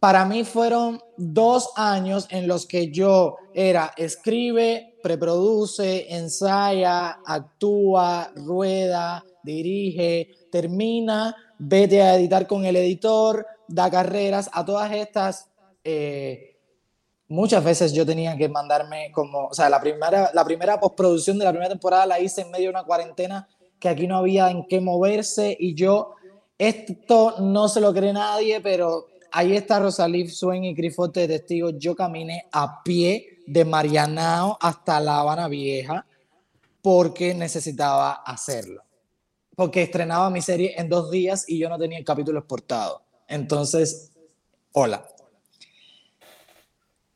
Para mí fueron dos años en los que yo era escribe, preproduce, ensaya, actúa, rueda, dirige, termina, vete a editar con el editor, da carreras, a todas estas eh, muchas veces yo tenía que mandarme como, o sea, la primera, la primera postproducción de la primera temporada la hice en medio de una cuarentena que aquí no había en qué moverse y yo, esto no se lo cree nadie, pero ahí está Rosalí Suen y Crifote de testigos, yo caminé a pie de Marianao hasta La Habana Vieja porque necesitaba hacerlo. Porque estrenaba mi serie en dos días y yo no tenía el capítulo exportado. Entonces, hola.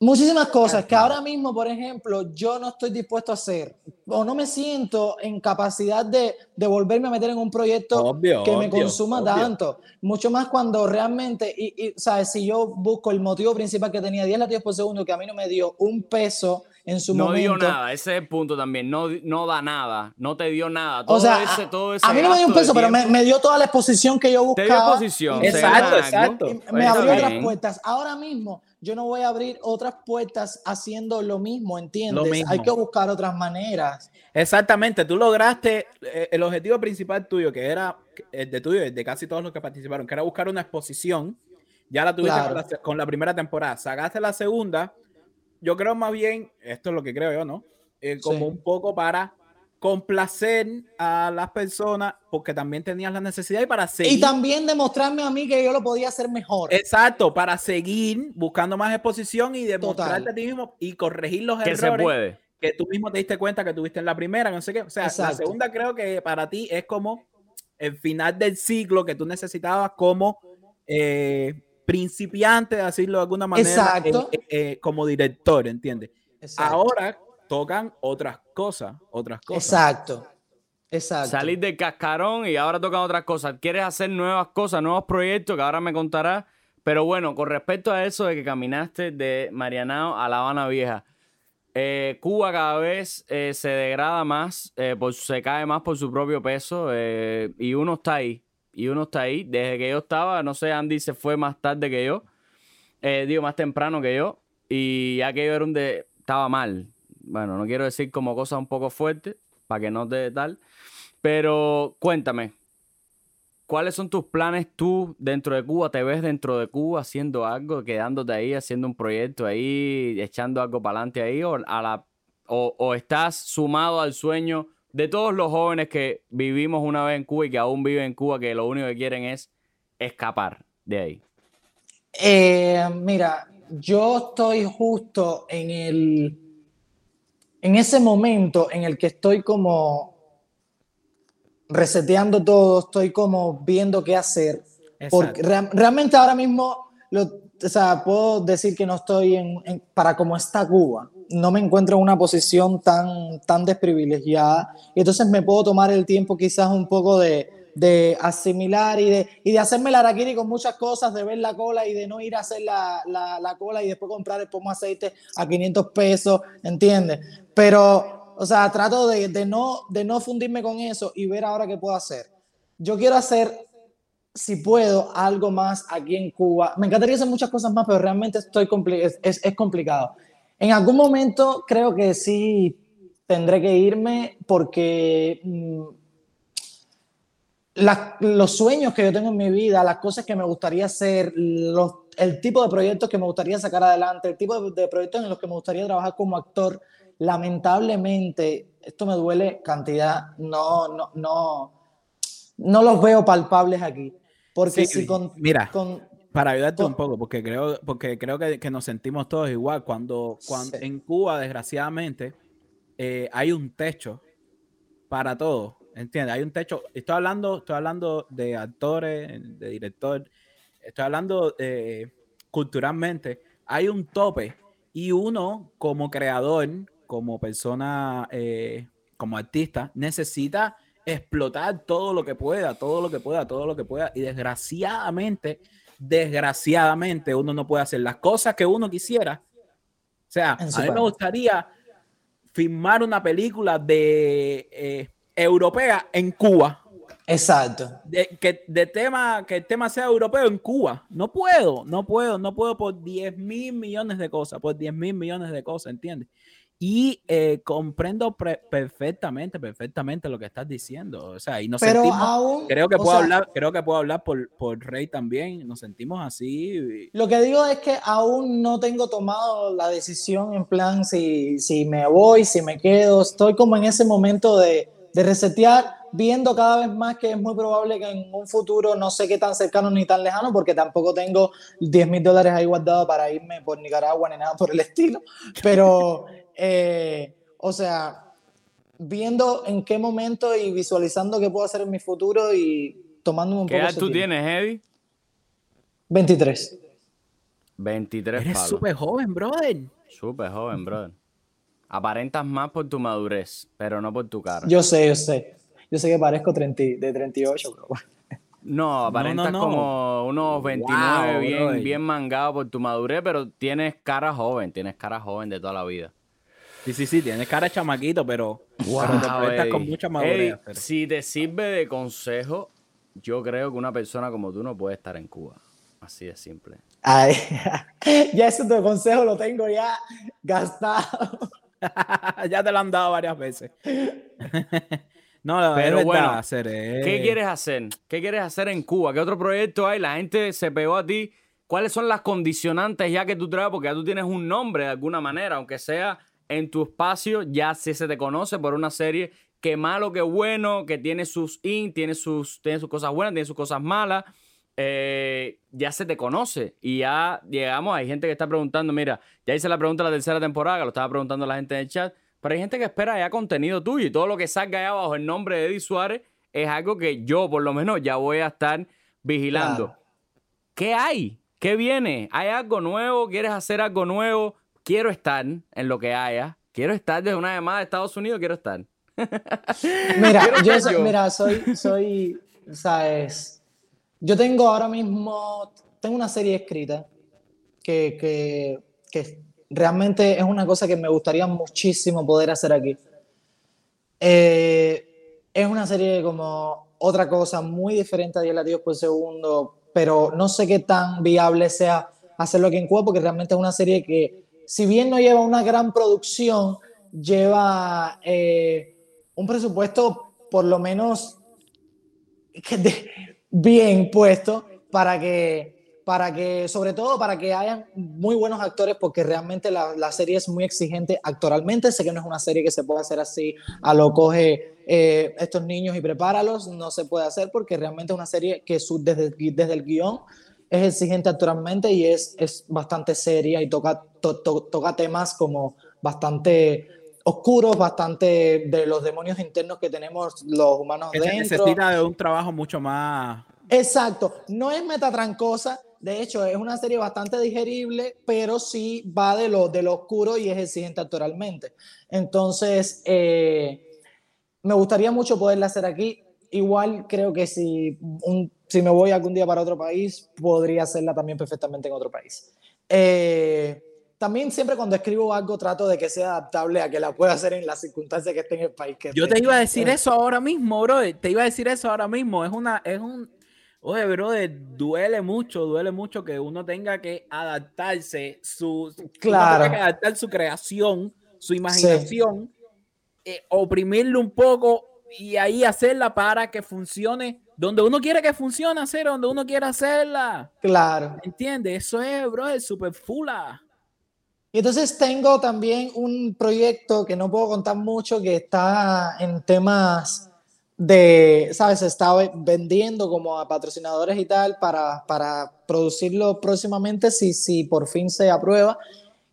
Muchísimas cosas que ahora mismo, por ejemplo, yo no estoy dispuesto a hacer o no me siento en capacidad de, de volverme a meter en un proyecto Obvio, que me obvio, consuma obvio. tanto. Mucho más cuando realmente, y, y, ¿sabes? Si yo busco el motivo principal que tenía 10 latidos por segundo, que a mí no me dio un peso en su No momento. dio nada, ese es el punto también. No, no da nada, no te dio nada. Todo O sea, ese, a- todo ese a, mí no me dio un peso, pero me, me dio toda la exposición que yo Te dio buscaba. posición. y se Exacto, exacto. me abrió otras puertas. Ahora mismo yo no voy a abrir otras puertas haciendo lo mismo, ¿entiendes? mismo. Hay que buscar otras maneras. Exactamente, tú lograste eh, el objetivo principal tuyo, que era el de tuyo, el de casi todos los que participaron, que era buscar una exposición. Ya la tuviste Claro. con, la, con la primera temporada. Sacaste la segunda. Yo creo más bien, esto es lo que creo yo, ¿no? Eh, como Sí. un poco para complacer a las personas porque también tenías la necesidad y para seguir. Y también demostrarme a mí que yo lo podía hacer mejor. Exacto, para seguir buscando más exposición y demostrarte a ti mismo y corregir los que errores. se puede. Que tú mismo te diste cuenta que tuviste en la primera, no sé qué. O sea, la segunda creo que para ti es como el final del ciclo que tú necesitabas como eh, principiante, decirlo de alguna manera, Exacto. Eh, eh, como director, ¿entiendes? Ahora tocan otras cosas, otras cosas. Exacto. Exacto. Salir del cascarón y ahora tocan otras cosas. Quieres hacer nuevas cosas, nuevos proyectos que ahora me contarás. Pero bueno, con respecto a eso de que caminaste de Marianao a La Habana Vieja, eh, Cuba cada vez eh, se degrada más, eh, por, se cae más por su propio peso y uno está ahí. Y uno está ahí. Desde que yo estaba, no sé, Andy se fue más tarde que yo, digo, más temprano que yo. Y ya que yo era un de, estaba mal, bueno, no quiero decir como cosas un poco fuertes, para que no te tal, pero cuéntame, ¿cuáles son tus planes tú dentro de Cuba? ¿Te ves dentro de Cuba haciendo algo, quedándote ahí, haciendo un proyecto ahí, echando algo para adelante ahí, o, la, o, estás sumado al sueño de todos los jóvenes que vivimos una vez en Cuba y que aún viven en Cuba, que lo único que quieren es escapar de ahí? Eh, mira, yo estoy justo en el en ese momento en el que estoy como reseteando todo, estoy como viendo qué hacer. Porque realmente ahora mismo, lo, o sea, puedo decir que no estoy en, para como está Cuba. No me encuentro en una posición tan, tan desprivilegiada. Y entonces me puedo tomar el tiempo quizás un poco de, de asimilar y de, y de hacerme la araquiri con muchas cosas, de ver la cola y de no ir a hacer la, la, la cola y después comprar el pomo aceite a 500 pesos, ¿entiendes? Pero, o sea, trato de, de, no, de no fundirme con eso y ver ahora qué puedo hacer. Yo quiero hacer, si puedo, algo más aquí en Cuba. Me encantaría hacer muchas cosas más, pero realmente estoy es, es, es complicado. En algún momento creo que sí tendré que irme porque... Los sueños que yo tengo en mi vida, las cosas que me gustaría hacer, los, el tipo de proyectos que me gustaría sacar adelante, el tipo de, proyectos en los que me gustaría trabajar como actor, lamentablemente, esto me duele cantidad, no, no, no, no los veo palpables aquí. Porque si con, mira, para ayudarte un poco, porque creo, porque creo que, que, nos sentimos todos igual, cuando, cuando en Cuba, desgraciadamente, eh, hay un techo para todos ¿Entiendes? Hay un techo. Estoy hablando, estoy hablando de actores, de director. Estoy hablando eh, culturalmente. Hay un tope. Y uno, como creador, como persona, eh, como artista, necesita explotar todo lo que pueda, todo lo que pueda, todo lo que pueda. Y desgraciadamente, desgraciadamente, uno no puede hacer las cosas que uno quisiera. O sea, a mí me gustaría filmar una película de eh, europea en Cuba. Exacto. De, que, de tema, que el tema sea europeo en Cuba. No puedo, no puedo, no puedo por 10 mil millones de cosas, por 10 mil millones de cosas, ¿entiendes? Y eh, comprendo perfectamente, perfectamente lo que estás diciendo. O sea, y nos Pero sentimos, aún, creo que puedo hablar, creo que puedo hablar por, por Rey también. Nos sentimos así. Lo que digo es que aún no tengo tomado la decisión en plan si, si me voy, si me quedo. Estoy como en ese momento de, de resetear, viendo cada vez más que es muy probable que en un futuro, no sé qué tan cercano ni tan lejano, porque tampoco tengo 10 mil dólares ahí guardados para irme por Nicaragua ni nada por el estilo, pero, eh, o sea, viendo en qué momento y visualizando qué puedo hacer en mi futuro y tomando un ¿Qué edad tú tienes, Eddie? 23. 23, Eres súper joven, brother. Súper joven, brother. Aparentas más por tu madurez, pero no por tu cara. Yo sé, yo sé. Yo sé que parezco 30, de 38, pero No, aparentas como unos 29, bien, bien mangado por tu madurez, pero tienes cara joven, tienes cara joven de toda la vida. Sí, sí, sí, tienes cara de chamaquito, pero, te con mucha madurez. si te sirve de consejo, yo creo que una persona como tú no puede estar en Cuba. Así de simple. Ay, ya ese tu consejo lo tengo ya gastado. ya te lo han dado varias veces. no, pero bueno, hacer, ¿qué quieres hacer? ¿Qué quieres hacer en Cuba? ¿Qué otro proyecto hay? La gente se pegó a ti. ¿Cuáles son las condicionantes ya que tú traes? Porque ya tú tienes un nombre de alguna manera, aunque sea en tu espacio, ya si se te conoce por una serie que malo que bueno, que tiene sus in, tiene sus, tiene sus cosas buenas, tiene sus cosas malas. Eh, ya se te conoce y ya llegamos. Hay gente que está preguntando, mira, ya hice la pregunta de la tercera temporada, que lo estaba preguntando la gente en el chat, pero hay gente que espera ya contenido tuyo y todo lo que salga allá bajo el nombre de Eddie Suárez es algo que yo, por lo menos, ya voy a estar vigilando. ¿Qué hay? ¿Qué viene? ¿Hay algo nuevo? ¿Quieres hacer algo nuevo? Quiero estar en lo que haya. Quiero estar desde una llamada de Estados Unidos, quiero estar. mira, yo, mira, soy, soy, sabes, yo tengo ahora mismo, tengo una serie escrita que, que, realmente es una cosa que me gustaría muchísimo poder hacer aquí. Eh, es una serie como otra cosa muy diferente a 10 latidos por segundo, pero no sé qué tan viable sea hacerlo aquí en Cuba, porque realmente es una serie que, si bien no lleva una gran producción, lleva eh, un presupuesto por lo menos bien puesto para que, para que, sobre todo para que hayan muy buenos actores, porque realmente la, la, serie es muy exigente actoralmente. Sé que no es una serie que se puede hacer así a lo coge eh, estos niños y prepáralos, no se puede hacer porque realmente es una serie que su, desde, desde el guion es exigente actualmente y es, es bastante seria y toca, toca temas como bastante oscuros, bastante de los demonios internos que tenemos los humanos que dentro. necesita de un trabajo mucho más... Exacto, no es metatrancosa, de hecho es una serie bastante digerible, pero sí va de lo, de lo oscuro y es exigente actualmente. Entonces, eh, me gustaría mucho poderla hacer aquí. Igual creo que si, si me voy algún día para otro país, podría hacerla también perfectamente en otro país. Eh, también siempre cuando escribo algo trato de que sea adaptable a que la pueda hacer en las circunstancias que esté en el país. Que Yo te iba a decir eso ahora mismo, bro. Te iba a decir eso ahora mismo. Es una, es un, oye, bro, duele mucho, duele mucho que uno tenga que adaptarse su, claro. que adaptar su creación, su imaginación eh, oprimirlo un poco y ahí hacerla para que funcione donde uno quiere que funcione, hacer donde uno quiere hacerla. Claro. ¿Entiendes? Eso es, bro, es súper fula. Y entonces tengo también un proyecto que no puedo contar mucho, que está en temas de, ¿sabes? Se está vendiendo como a patrocinadores y tal para, para producirlo próximamente si, si por fin se aprueba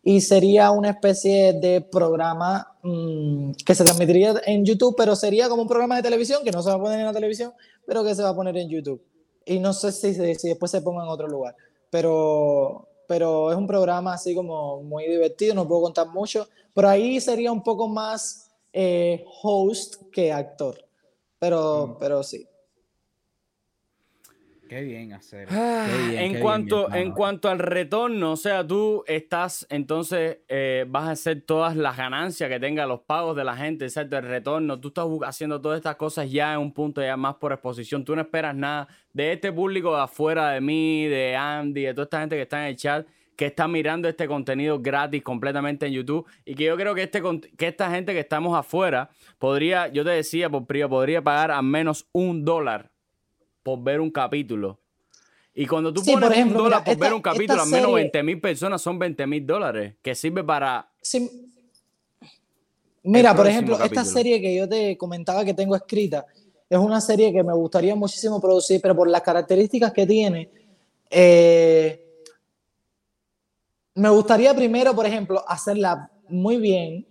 y sería una especie de programa mmm, que se transmitiría en YouTube, pero sería como un programa de televisión que no se va a poner en la televisión, pero que se va a poner en YouTube. Y no sé si, si después se ponga en otro lugar, pero, pero es un programa así como muy divertido, no puedo contar mucho, pero ahí sería un poco más eh, host que actor, pero, mm. pero sí. Qué bien hacer. Ah, en, cuanto, en cuanto al retorno, o sea, tú estás, entonces eh, vas a hacer todas las ganancias que tenga los pagos de la gente, exacto, el retorno. Tú estás haciendo todas estas cosas ya en un punto ya más por exposición. Tú no esperas nada de este público de afuera de mí, de Andy, de toda esta gente que está en el chat, que está mirando este contenido gratis completamente en YouTube. Y que yo creo que, este, que esta gente que estamos afuera podría, yo te decía por podría pagar al menos un dólar por ver un capítulo. Y cuando tú pones por ejemplo, un dólar por ver un capítulo, al menos 20 mil personas son 20 mil dólares, que sirve para... Mira, por ejemplo, esta serie que yo te comentaba que tengo escrita, es una serie que me gustaría muchísimo producir, pero por las características que tiene, eh, me gustaría primero, por ejemplo, hacerla muy bien,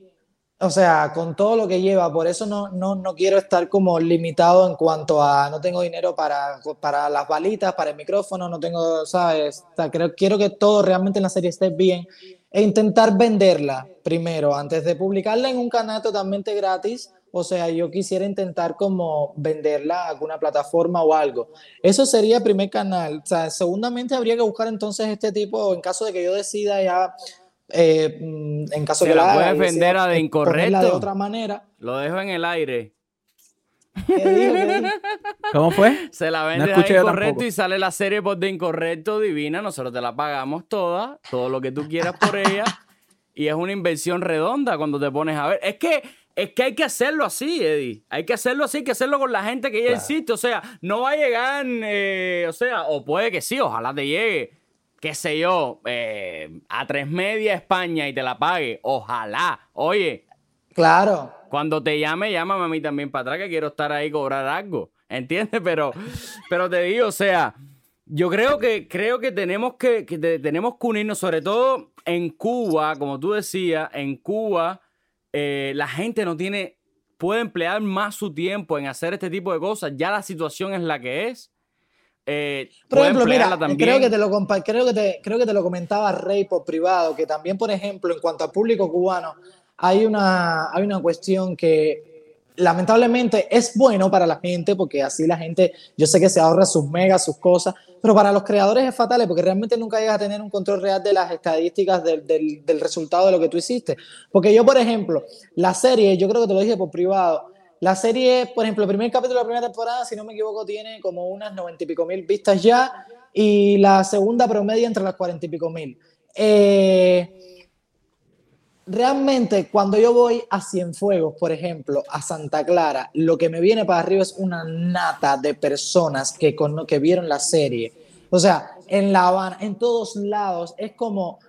o sea, con todo lo que lleva, por eso no, no, no quiero estar como limitado en cuanto a no tengo dinero para, para las balitas, para el micrófono, no tengo, ¿sabes? O sea, quiero que todo realmente en la serie esté bien e intentar venderla primero antes de publicarla en un canal totalmente gratis. O sea, yo quisiera intentar como venderla a alguna plataforma o algo. Eso sería el primer canal. O sea, segundamente habría que buscar entonces este tipo, en caso de que yo decida ya eh, mm, en caso de que la, la puedes vender a de incorrecto. de otra manera. Lo dejo en el aire. ¿Cómo fue? Se la vende de incorrecto y sale la serie por de incorrecto divina. Nosotros te la pagamos toda, todo lo que tú quieras por ella. y es una inversión redonda cuando te pones a ver. Es que, es que hay que hacerlo así, Eddie. Hay que hacerlo así, hay que hacerlo con la gente que ya existe. O sea, no va a llegar, eh, o sea, o puede que sí, ojalá te llegue qué sé yo, eh, a tres media España y te la pague. Ojalá. Oye. Claro. Cuando te llame, llámame a mí también para atrás, que quiero estar ahí cobrar algo. ¿Entiendes? Pero, pero te digo, o sea, yo creo que, creo que tenemos que, que te- tenemos que unirnos, sobre todo en Cuba, como tú decías, en Cuba, eh, la gente no tiene, puede emplear más su tiempo en hacer este tipo de cosas. Ya la situación es la que es. Eh, Por ejemplo, mira, también. creo que, te lo, creo, que te, creo que te lo comentaba Rey por privado, que también, por ejemplo, en cuanto al público cubano, hay una, hay una cuestión que lamentablemente es bueno para la gente, porque así la gente, yo sé que se ahorra sus megas, sus cosas, pero para los creadores es fatal, porque realmente nunca llegas a tener un control real de las estadísticas del, del, del resultado de lo que tú hiciste. Porque yo, por ejemplo, la serie, yo creo que te lo dije por privado, la serie, por ejemplo, el primer capítulo de la primera temporada, si no me equivoco, tiene como unas noventa y pico mil vistas ya, y la segunda promedia entre las cuarenta y pico mil. Eh, realmente, cuando yo voy a Cienfuegos, por ejemplo, a Santa Clara, lo que me viene para arriba es una nata de personas que, cono- que vieron la serie. O sea, en La Habana, en todos lados, es como,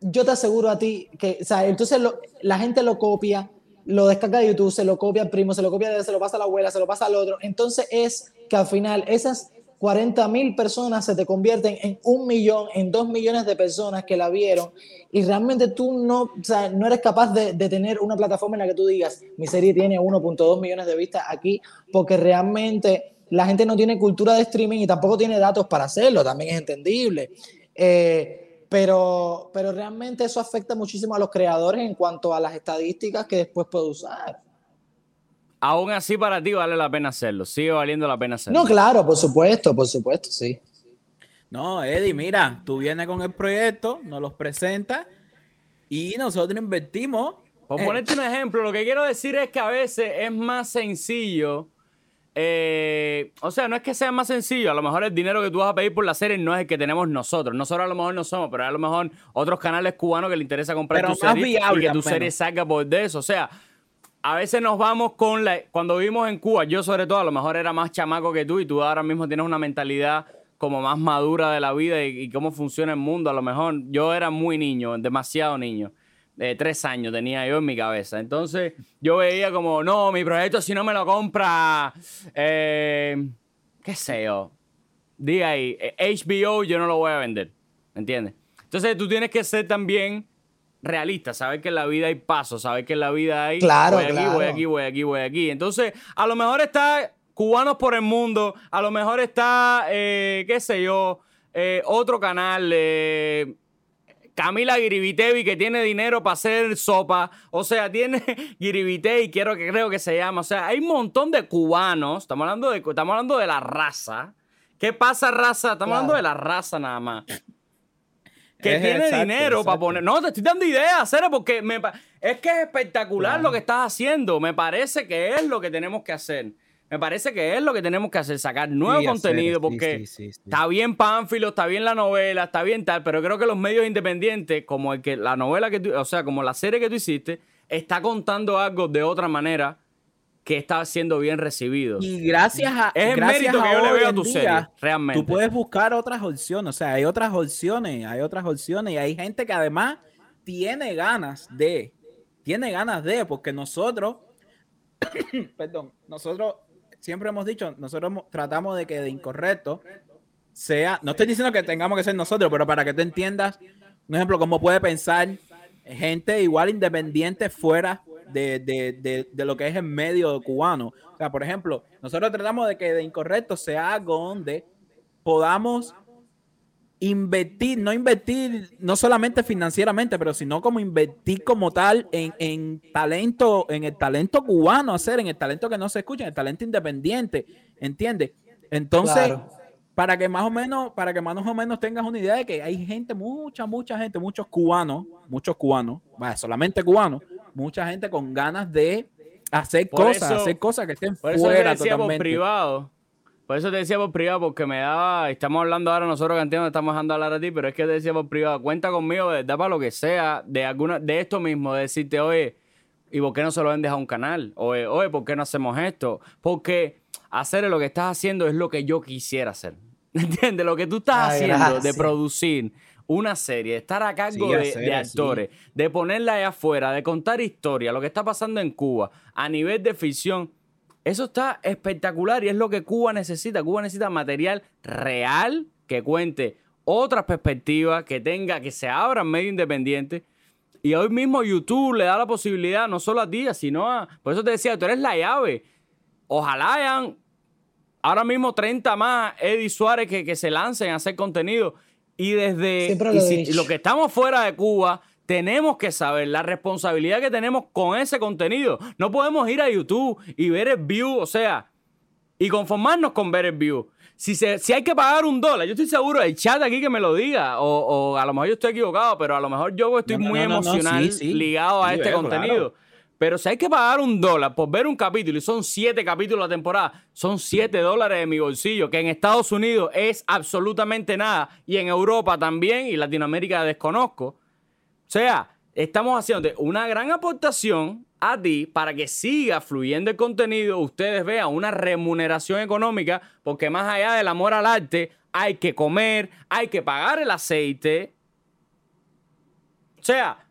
yo te aseguro a ti que, o sea, entonces la gente lo copia, lo descarga de YouTube, se lo copia al primo, se lo copia, se lo pasa a la abuela, se lo pasa al otro. Entonces es que al final esas 40 mil personas se te convierten en un millón, en dos millones de personas que la vieron y realmente tú no, o sea, no eres capaz de, de tener una plataforma en la que tú digas, mi serie tiene 1.2 millones de vistas aquí, porque realmente la gente no tiene cultura de streaming y tampoco tiene datos para hacerlo, también es entendible. Eh, pero, pero realmente eso afecta muchísimo a los creadores en cuanto a las estadísticas que después puede usar. Aún así, para ti vale la pena hacerlo. Sigue valiendo la pena hacerlo. No, claro, por supuesto, por supuesto, sí. No, Eddie, mira, tú vienes con el proyecto, nos los presentas y nosotros invertimos. Por ponerte un ejemplo, lo que quiero decir es que a veces es más sencillo. Eh, o sea, no es que sea más sencillo. A lo mejor el dinero que tú vas a pedir por la serie no es el que tenemos nosotros. Nosotros a lo mejor no somos, pero a lo mejor otros canales cubanos que le interesa comprar Pero tu serie viable, y que tu serie salga por de eso. O sea, a veces nos vamos con la. Cuando vivimos en Cuba, yo sobre todo, a lo mejor era más chamaco que tú y tú ahora mismo tienes una mentalidad como más madura de la vida y, y cómo funciona el mundo. A lo mejor yo era muy niño, demasiado niño. Eh, tres años tenía yo en mi cabeza. Entonces yo veía como, no, mi proyecto si no me lo compra, eh, qué sé yo, diga ahí, eh, HBO yo no lo voy a vender. ¿Entiendes? Entonces tú tienes que ser también realista, saber que en la vida hay pasos, saber que en la vida hay Claro, voy aquí, claro. voy aquí, voy aquí, voy aquí. Entonces, a lo mejor está Cubanos por el Mundo, a lo mejor está, eh, qué sé yo, eh, otro canal, eh, Camila Giribitevi que tiene dinero para hacer sopa, o sea, tiene Giribitevi, quiero que creo que se llama, o sea, hay un montón de cubanos, estamos hablando de, estamos hablando de la raza. ¿Qué pasa, raza? Estamos Claro. hablando de la raza nada más. Que Es tiene exacto, dinero para poner. No, te estoy dando ideas, Cere, porque me es que es espectacular lo que estás haciendo. Me parece que es lo que tenemos que hacer. Me parece que es lo que tenemos que hacer, sacar nuevo Sí, contenido, hacer, porque sí, sí, sí. está bien Pánfilo, está bien la novela, está bien tal, pero creo que los medios independientes, como el que la novela que tú, o sea, como la serie que tú hiciste, está contando algo de otra manera que está siendo bien recibido. Y gracias a. Es el gracias mérito que yo le veo a tu día, serie, realmente. Tú puedes buscar otras opciones. O sea, hay otras opciones. Hay otras opciones. Y hay gente que además tiene ganas de. Tiene ganas de. Porque nosotros. perdón. Nosotros siempre hemos dicho. Nosotros tratamos de que de incorrecto sea. No estoy diciendo que tengamos que ser nosotros, pero para que tú entiendas. Un ejemplo, cómo puede pensar gente igual independiente fuera de, de- de- de lo que es el medio cubano. O sea, por ejemplo, nosotros tratamos de que de incorrecto sea algo donde podamos invertir, no invertir no solamente financieramente, pero sino como invertir como tal en, en talento, en el talento cubano, hacer, en el talento que no se escucha, en el talento independiente, ¿entiendes? Entonces, Claro. para que más o menos, para que más o menos tengas una idea de que hay gente, mucha, mucha gente, muchos cubanos, muchos cubanos, vaya, solamente cubanos, mucha gente con ganas de hacer Por cosas, eso- hacer cosas que estén Por eso fuera por totalmente. privado. Por eso te decía por privado, porque me daba. Estamos hablando ahora nosotros que entiendo, estamos dejando hablar a ti, pero es que te decía por privado. Cuenta conmigo, de verdad, para lo que sea, de alguna, de esto mismo, de decirte, oye, ¿y por qué no se lo vendes a un canal? Oye, oye, ¿por qué no hacemos esto? Porque hacer lo que estás haciendo es lo que yo quisiera hacer. ¿Entiendes? Lo que tú estás Ay, haciendo de producir una serie, de estar a cargo Sí, de, hacer de así. actores, de ponerla allá afuera, de contar historia, lo que está pasando en Cuba a nivel de ficción, eso está espectacular y es lo que Cuba necesita. Cuba necesita material real que cuente otras perspectivas, que tenga, que se abran medio independiente. Y hoy mismo YouTube le da la posibilidad, no solo a ti, sino a. Por eso te decía, tú eres la llave. Ojalá hayan ahora mismo 30 más Eddie Suárez que, que se lancen a hacer contenido. Y desde y si- lo que estamos fuera de Cuba, tenemos que saber la responsabilidad que tenemos con ese contenido. No podemos ir a YouTube y ver el view, o sea, y conformarnos con ver el view. Si, se, si hay que pagar un dólar, yo estoy seguro, el chat aquí que me lo diga, o, o a lo mejor yo estoy equivocado, pero a lo mejor yo estoy No, no, muy no, emocional sí, sí. ligado a Sí, este veo, contenido. claro. Pero si hay que pagar un dólar por ver un capítulo y son siete capítulos la temporada, son siete dólares de mi bolsillo, que en Estados Unidos es absolutamente nada, y en Europa también, y Latinoamérica desconozco. O sea, estamos haciendo una gran aportación a ti para que siga fluyendo el contenido, ustedes vean una remuneración económica, porque más allá del amor al arte, hay que comer, hay que pagar el aceite. O sea,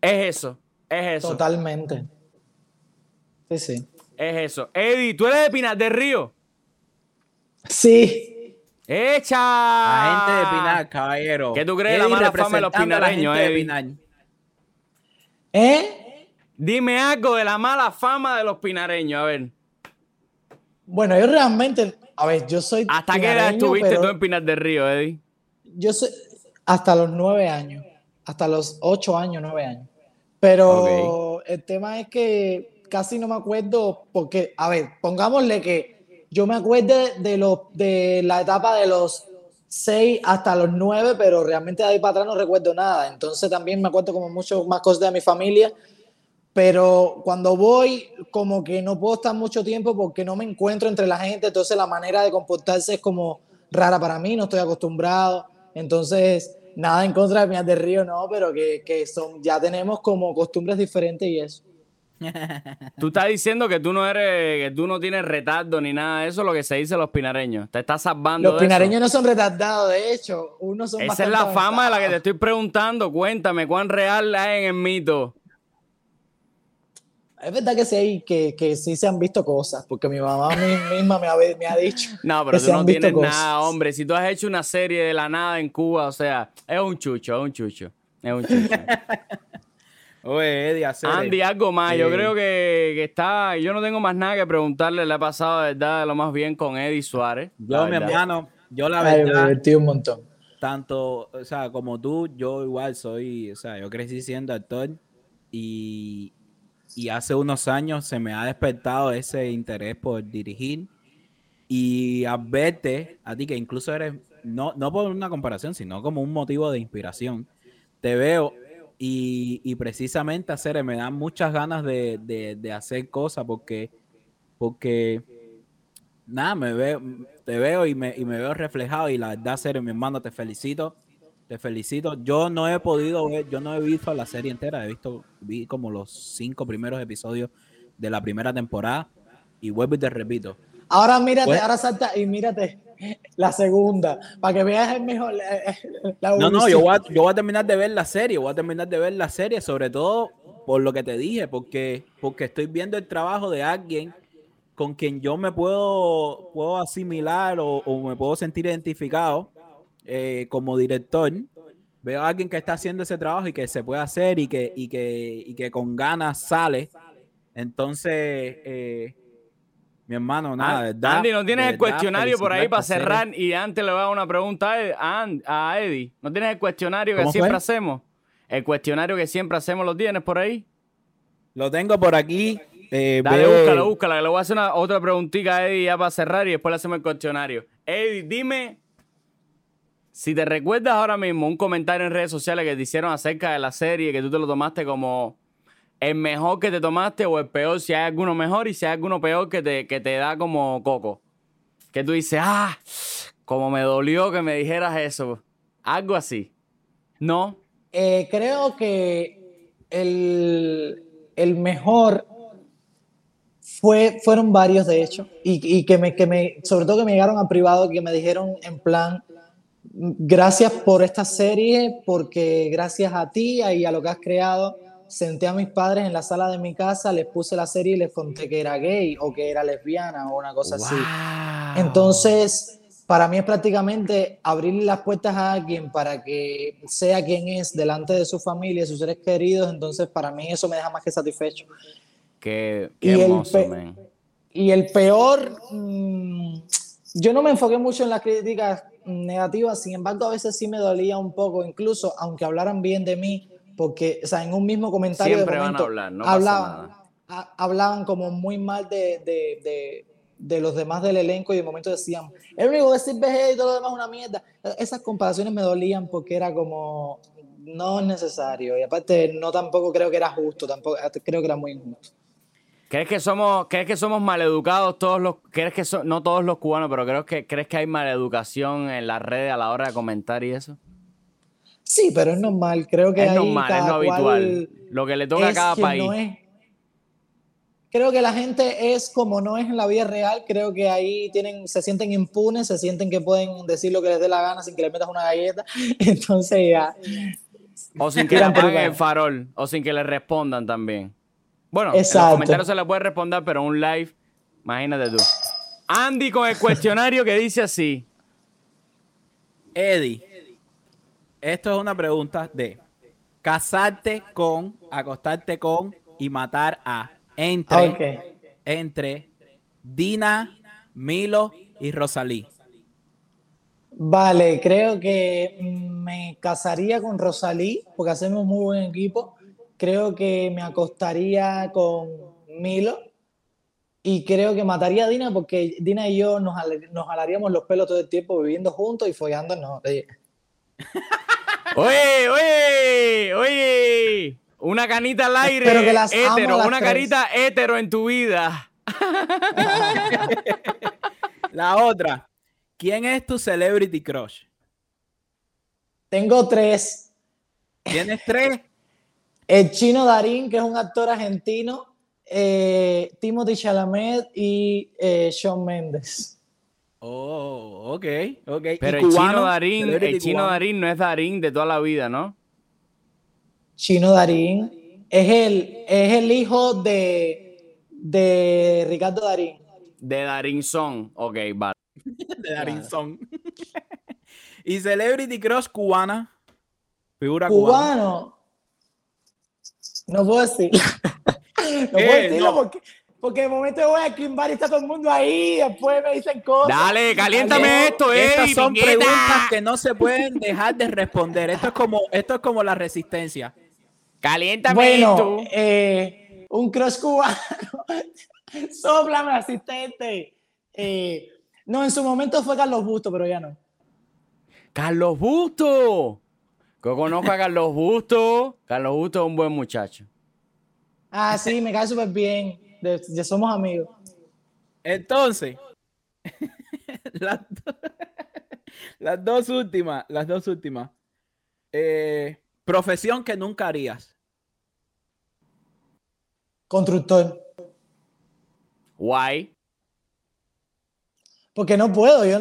es eso, es eso, Totalmente. Sí, sí. es eso. Eddie, ¿tú eres de Pinar del Río? Sí. ¡Echa! La gente de Pinar, caballero. ¿Qué tú crees de la mala fama de los pinareños, gente de Eddie? Pinar. ¿Eh? Dime algo de la mala fama de los pinareños, a ver. Bueno, yo realmente, a ver, yo soy. ¿Hasta qué edad pinareño, estuviste tú en Pinar del Río, Eddie? Yo soy hasta los nueve años, hasta los ocho años, nueve años. Pero el tema es que casi no me acuerdo, porque, a ver, pongámosle que yo me acuerdo de, los de la etapa de los seis hasta los nueve, pero realmente de ahí para atrás no recuerdo nada. Entonces también me acuerdo como mucho más cosas de mi familia, pero cuando voy como que no puedo estar mucho tiempo porque no me encuentro entre la gente, entonces la manera de comportarse es como rara para mí, no estoy acostumbrado, entonces nada en contra de Pinar del Río, no, pero que, que son, ya tenemos como costumbres diferentes y eso. Tú estás diciendo que tú no eres, que tú no tienes retardo ni nada de eso, lo que se dice los pinareños. Te estás salvando Los de pinareños no son retardados, de hecho, unos son. Esa es la fama de la que te estoy preguntando. Cuéntame, ¿cuán real es en el mito? Es verdad que sí, hay- que, que sí se han visto cosas, porque mi mamá mi- misma me ha, me ha dicho. No, pero que tú se no han tienes cosas. nada, hombre. Si tú has hecho una serie de la nada en Cuba, o sea, es un chucho, es un chucho. Es un chucho. Oye, Eddie, hacer Andy, algo más. Yo Eh, creo que, que está. Yo no tengo más nada que preguntarle. Le ha pasado de verdad lo más bien con Eddie Suárez. Yo, mi verdad. hermano, yo la Ay, me verdad, divertí un montón. tanto, o sea, como tú, yo igual soy, o sea, yo crecí siendo actor y, y hace unos años se me ha despertado ese interés por dirigir y a verte, a ti que incluso eres, no, no por una comparación, sino como un motivo de inspiración, te veo y, y precisamente hacer, me dan muchas ganas de, de- de hacer cosas porque, porque nada, me veo, te veo y me, y me veo reflejado y la verdad, serio, mi hermano, te felicito, te felicito. Yo no he podido ver, yo no he visto la serie entera, he visto, vi como los cinco primeros episodios de la primera temporada y vuelvo y te repito. Ahora mírate, Pues- ahora salta y mírate la segunda, para que veas el mejor. eh, la No, no, yo voy, a, yo voy a terminar de ver la serie, voy a terminar de ver la serie, sobre todo por lo que te dije, porque, porque estoy viendo el trabajo de alguien con quien yo me puedo, puedo asimilar o, o me puedo sentir identificado eh, como director. Veo a alguien que está haciendo ese trabajo y que se puede hacer y que, y que, y que con ganas sale. Entonces, eh, mi hermano, nada, de verdad, Andy, ¿no tienes el cuestionario por ahí para cerrar? Y antes le voy a dar una pregunta a Ed- a, Eddie. ¿No tienes el cuestionario que ¿Cómo siempre hacemos? El cuestionario que siempre hacemos, ¿lo tienes por ahí? Lo tengo por aquí. eh, Dale, ve- búscalo, búscalo. que Le voy a hacer una, otra preguntita a Eddie ya para cerrar y después le hacemos el cuestionario. Eddie, dime si te recuerdas ahora mismo un comentario en redes sociales que te hicieron acerca de la serie, que tú te lo tomaste como el mejor que te tomaste o el peor, si hay alguno mejor y si hay alguno peor que te, que te da como coco. Que tú dices, ah, como me dolió que me dijeras eso. Algo así. ¿No? Eh, creo que el, el mejor fue, fueron varios, de hecho, y, y que, me, que me, sobre todo que me llegaron a privado, que me dijeron en plan, gracias por esta serie, porque gracias a ti y a lo que has creado, senté a mis padres en la sala de mi casa, les puse la serie y les conté que era gay o que era lesbiana o una cosa así. Entonces, para mí es prácticamente abrirle las puertas a alguien para que sea quien es delante de su familia, de sus seres queridos. Entonces, para mí eso me deja más que satisfecho. Qué, qué hermoso, el Y el peor, mm, yo no me enfoqué mucho en las críticas negativas, sin embargo, a veces sí me dolía un poco, incluso aunque hablaran bien de mí, porque, o sea, en un mismo comentario Siempre de van a hablar, no hablaban, hablaban como muy mal de, de, de, de, los demás del elenco y de momento decían, el único que es BG y todo lo demás es una mierda. Esas comparaciones me dolían porque era como, no es necesario. Y aparte, no tampoco creo que era justo, tampoco creo que era muy injusto. ¿Crees que somos, crees que somos maleducados todos los, crees que no todos los cubanos, pero creo que, crees que hay maleducación en las redes a la hora de comentar y eso? Sí, pero es normal, creo que es normal, es lo habitual. Lo que le toca a cada país. creo que la gente es como no es en la vida real, creo que ahí tienen, se sienten impunes, se sienten que pueden decir lo que les dé la gana sin que les metas una galleta. Entonces ya. O sin que le apaguen el farol, o sin que le respondan también. Bueno, en los comentarios se le puede responder, pero un live, imagínate tú. Andy con el cuestionario que dice así. Eddie, esto es una pregunta de casarte con, acostarte con y matar a entre, entre Dina, Milo y Rosalí. Vale, creo que me casaría con Rosalí porque hacemos muy buen equipo. Creo que me acostaría con Milo y creo que mataría a Dina porque Dina y yo nos, nos jalaríamos los pelos todo el tiempo viviendo juntos y follándonos. Oye, oye, oye. Una canita al aire. Pero que las una carita hétero en tu vida. la otra. ¿Quién es tu celebrity crush? Tengo tres. ¿Tienes tres? El chino Darín, que es un actor argentino. Eh, Timothy Chalamet y eh, Shawn Mendes. Oh, ok, ok. Pero el chino Darín, el chino Darín no es Darín de toda la vida, ¿no? Chino Darín es el, es el hijo de, de Ricardo Darín. De Darín Son, ok, vale. de Darín Son. y Celebrity Cross cubana. Figura cubano. No puedo decir. no puedo decirlo porque porque de momento voy a Kimbar y está todo el mundo ahí, después me dicen cosas. Dale, caliéntame esto, eh. Estas son preguntas que no se pueden dejar de responder. Esto es como, esto es como la resistencia. Caliéntame bueno, esto. Eh, un cross cubano. Sóplame, asistente. Eh, no, en su momento fue Carlos Busto, pero ya no. Carlos Busto. Que conozco a Carlos Busto. Carlos Busto es un buen muchacho. Ah, sí, me cae súper bien ya somos amigos. Entonces, las, dos últimas, las dos últimas. Eh, profesión que nunca harías. Constructor. Why? Porque no puedo. Yo,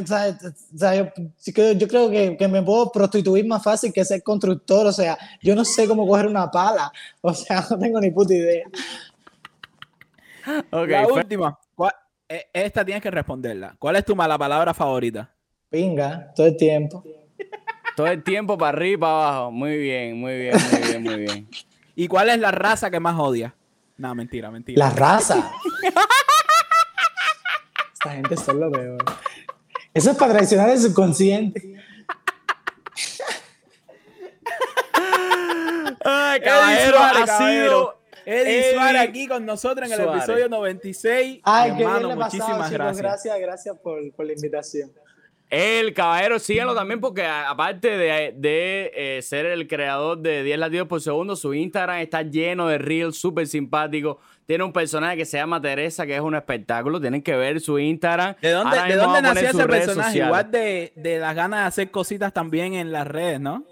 yo, creo que, que, me puedo prostituir más fácil que ser constructor. O sea, yo no sé cómo coger una pala. O sea, no tengo ni puta idea la última. E, esta tienes que responderla. ¿Cuál es tu mala palabra favorita? Pinga, todo el tiempo. Todo el tiempo para arriba y para abajo. Muy bien, muy bien, muy bien, muy bien. ¿Y cuál es la raza que más odia? No, mentira, mentira. La raza. Esta gente es lo peor. Eso es para traicionar el subconsciente. Ay, caballero, ha sido Eddie, Suárez aquí con nosotros en el episodio 96. Ay, qué bien muchísimas gracias. Gracias, gracias por, por, la invitación. El caballero, síganlo también porque aparte de, de eh, ser el creador de 10 latidos por segundo, su Instagram está lleno de reels, súper simpático. Tiene un personaje que se llama Teresa, que es un espectáculo. Tienen que ver su Instagram. ¿De dónde, ¿de dónde nació ese personaje? Igual de, de las ganas de hacer cositas también en las redes, ¿no?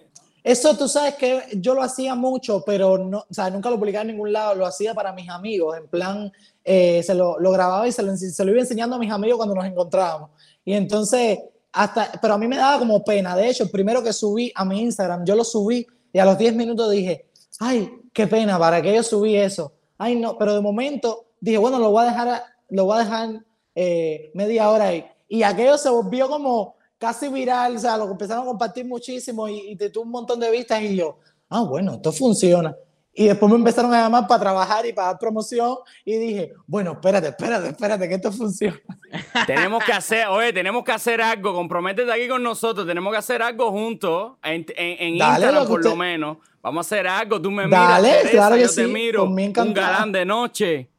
Eso tú sabes que yo lo hacía mucho, pero no, o sea, nunca lo publicaba en ningún lado, lo hacía para mis amigos, en plan, eh, se lo, lo, grababa y se lo, se lo, iba enseñando a mis amigos cuando nos encontrábamos. Y entonces, hasta, pero a mí me daba como pena. De hecho, primero que subí a mi Instagram, yo lo subí y a los 10 minutos dije, ay, qué pena, ¿para qué yo subí eso? Ay, no, pero de momento dije, bueno, lo voy a dejar, lo voy a dejar eh, media hora ahí. Y aquello se volvió como casi viral, o sea, lo empezaron a compartir muchísimo y, y te tuvo un montón de vistas y yo, ah, bueno, esto funciona. Y después me empezaron a llamar para trabajar y para dar promoción y dije, bueno, espérate, espérate, espérate, que esto funciona. tenemos que hacer, oye, tenemos que hacer algo, comprométete aquí con nosotros, tenemos que hacer algo juntos, en, en, Instagram por lo menos. Vamos a hacer algo, tú me miras, Teresa, claro que yo te miro, un galán de noche.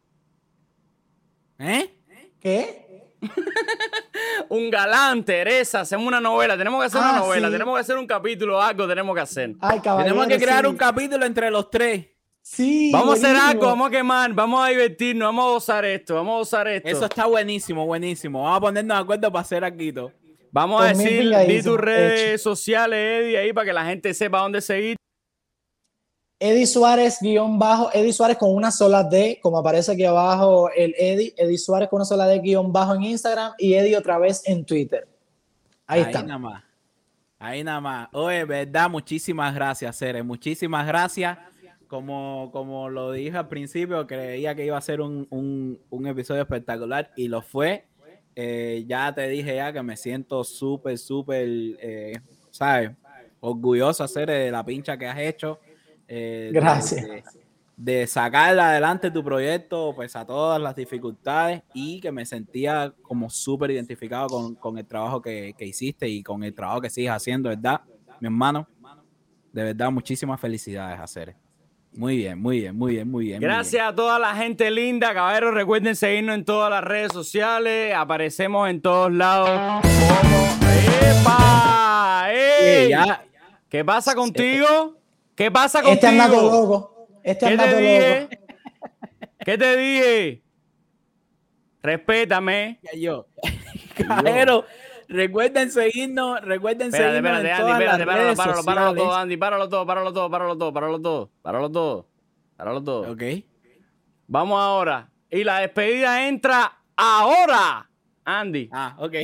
¿Eh? ¿Qué? un galán, Teresa, hacemos una novela, tenemos que hacer una ah, novela, tenemos que hacer un capítulo, algo tenemos que hacer. tenemos que crear un capítulo entre los tres. Sí. Vamos a hacer algo, vamos a quemar, vamos a divertirnos, vamos a usar esto, vamos a usar esto. Eso está buenísimo, buenísimo. Vamos a ponernos de acuerdo para hacer aquí. Vamos a decir, di tus redes sociales, Eddie, ahí para que la gente sepa dónde seguir. Eddie Suárez guion bajo, Eddie Suárez con una sola D, como aparece aquí abajo el Eddie, Eddie Suárez con una sola D guion bajo en Instagram y Eddie otra vez en Twitter. Ahí, está. Nada más. Ahí nada más. Oye, verdad, muchísimas gracias, Cere. Muchísimas gracias. Como, como lo dije al principio, creía que iba a ser un, un, episodio espectacular y lo fue. Eh, ya te dije ya que me siento súper, súper, eh, ¿sabes? Orgulloso hacer de la pincha que has hecho. Eh, Gracias. De, sacar adelante tu proyecto, pues a todas las dificultades y que me sentía como súper identificado con, el trabajo que, hiciste y con el trabajo que sigues haciendo, ¿verdad? Mi hermano, de verdad, muchísimas felicidades, hacer. Muy bien, muy bien, muy bien, muy bien. Gracias a toda la gente linda, caballeros. Recuerden seguirnos en todas las redes sociales. Aparecemos en todos lados. ¡Epa! ¿Qué pasa contigo? ¿Qué pasa contigo? Este anda loco. Este anda loco. ¿Qué te dije? Respétame. Yo. Caballero, recuerden seguirnos, recuerden seguirnos espérate, en Andy, todas espérate, las redes páralo, páralo, todo, Andy, páralo todo, páralo todo, páralo todo, páralo todo, páralo todo, páralo todo. Ok. Vamos ahora. Y la despedida entra ahora, Andy. Ah, ok.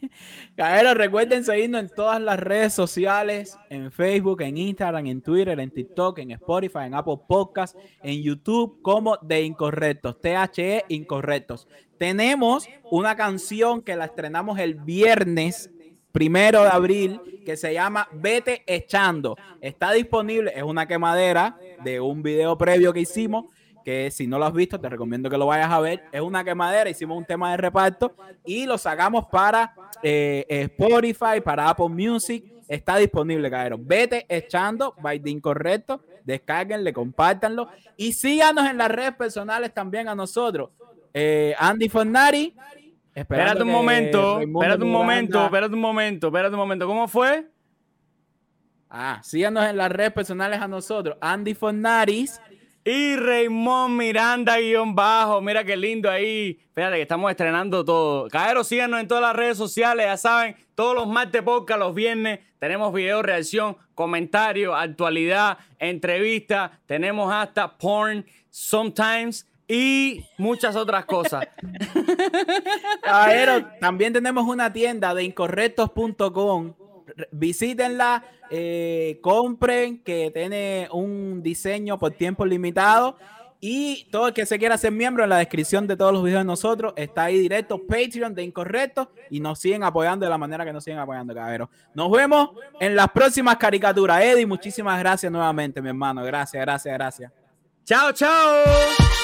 Recuerden seguirnos en todas las redes sociales, en Facebook, en Instagram, en Twitter, en TikTok, en Spotify, en Apple Podcasts, en YouTube, como de Incorrectos, THE Incorrectos. Tenemos una canción que la estrenamos el viernes primero de abril que se llama Vete Echando. Está disponible, es una quemadera de un video previo que hicimos que si no lo has visto, te recomiendo que lo vayas a ver. Es una quemadera, hicimos un tema de reparto y lo sacamos para eh, Spotify, para Apple Music. Está disponible, cabrón. Vete echando, by the incorrecto. Descárguenle, compártanlo y síganos en las redes personales también a nosotros. Eh, Andy Fornari. Espérate un momento, espérate un momento, espérate un momento, espérate un momento. ¿Cómo fue? Ah, síganos en las redes personales a nosotros. Andy Fornaris y Raymond Miranda guion bajo. Mira qué lindo ahí. Fíjate que estamos estrenando todo. Caeros, síganos en todas las redes sociales. Ya saben, todos los martes podcast, los viernes, tenemos video reacción, comentarios, actualidad, entrevista. Tenemos hasta porn sometimes y muchas otras cosas. Caeros, también tenemos una tienda de incorrectos.com visítenla, eh, compren, que tiene un diseño por tiempo limitado. Y todo el que se quiera ser miembro en la descripción de todos los videos de nosotros está ahí directo, Patreon de Incorrecto, y nos siguen apoyando de la manera que nos siguen apoyando, cabrón. Nos vemos en las próximas caricaturas. Eddie, muchísimas gracias nuevamente, mi hermano. Gracias, gracias, gracias. Chao, chao.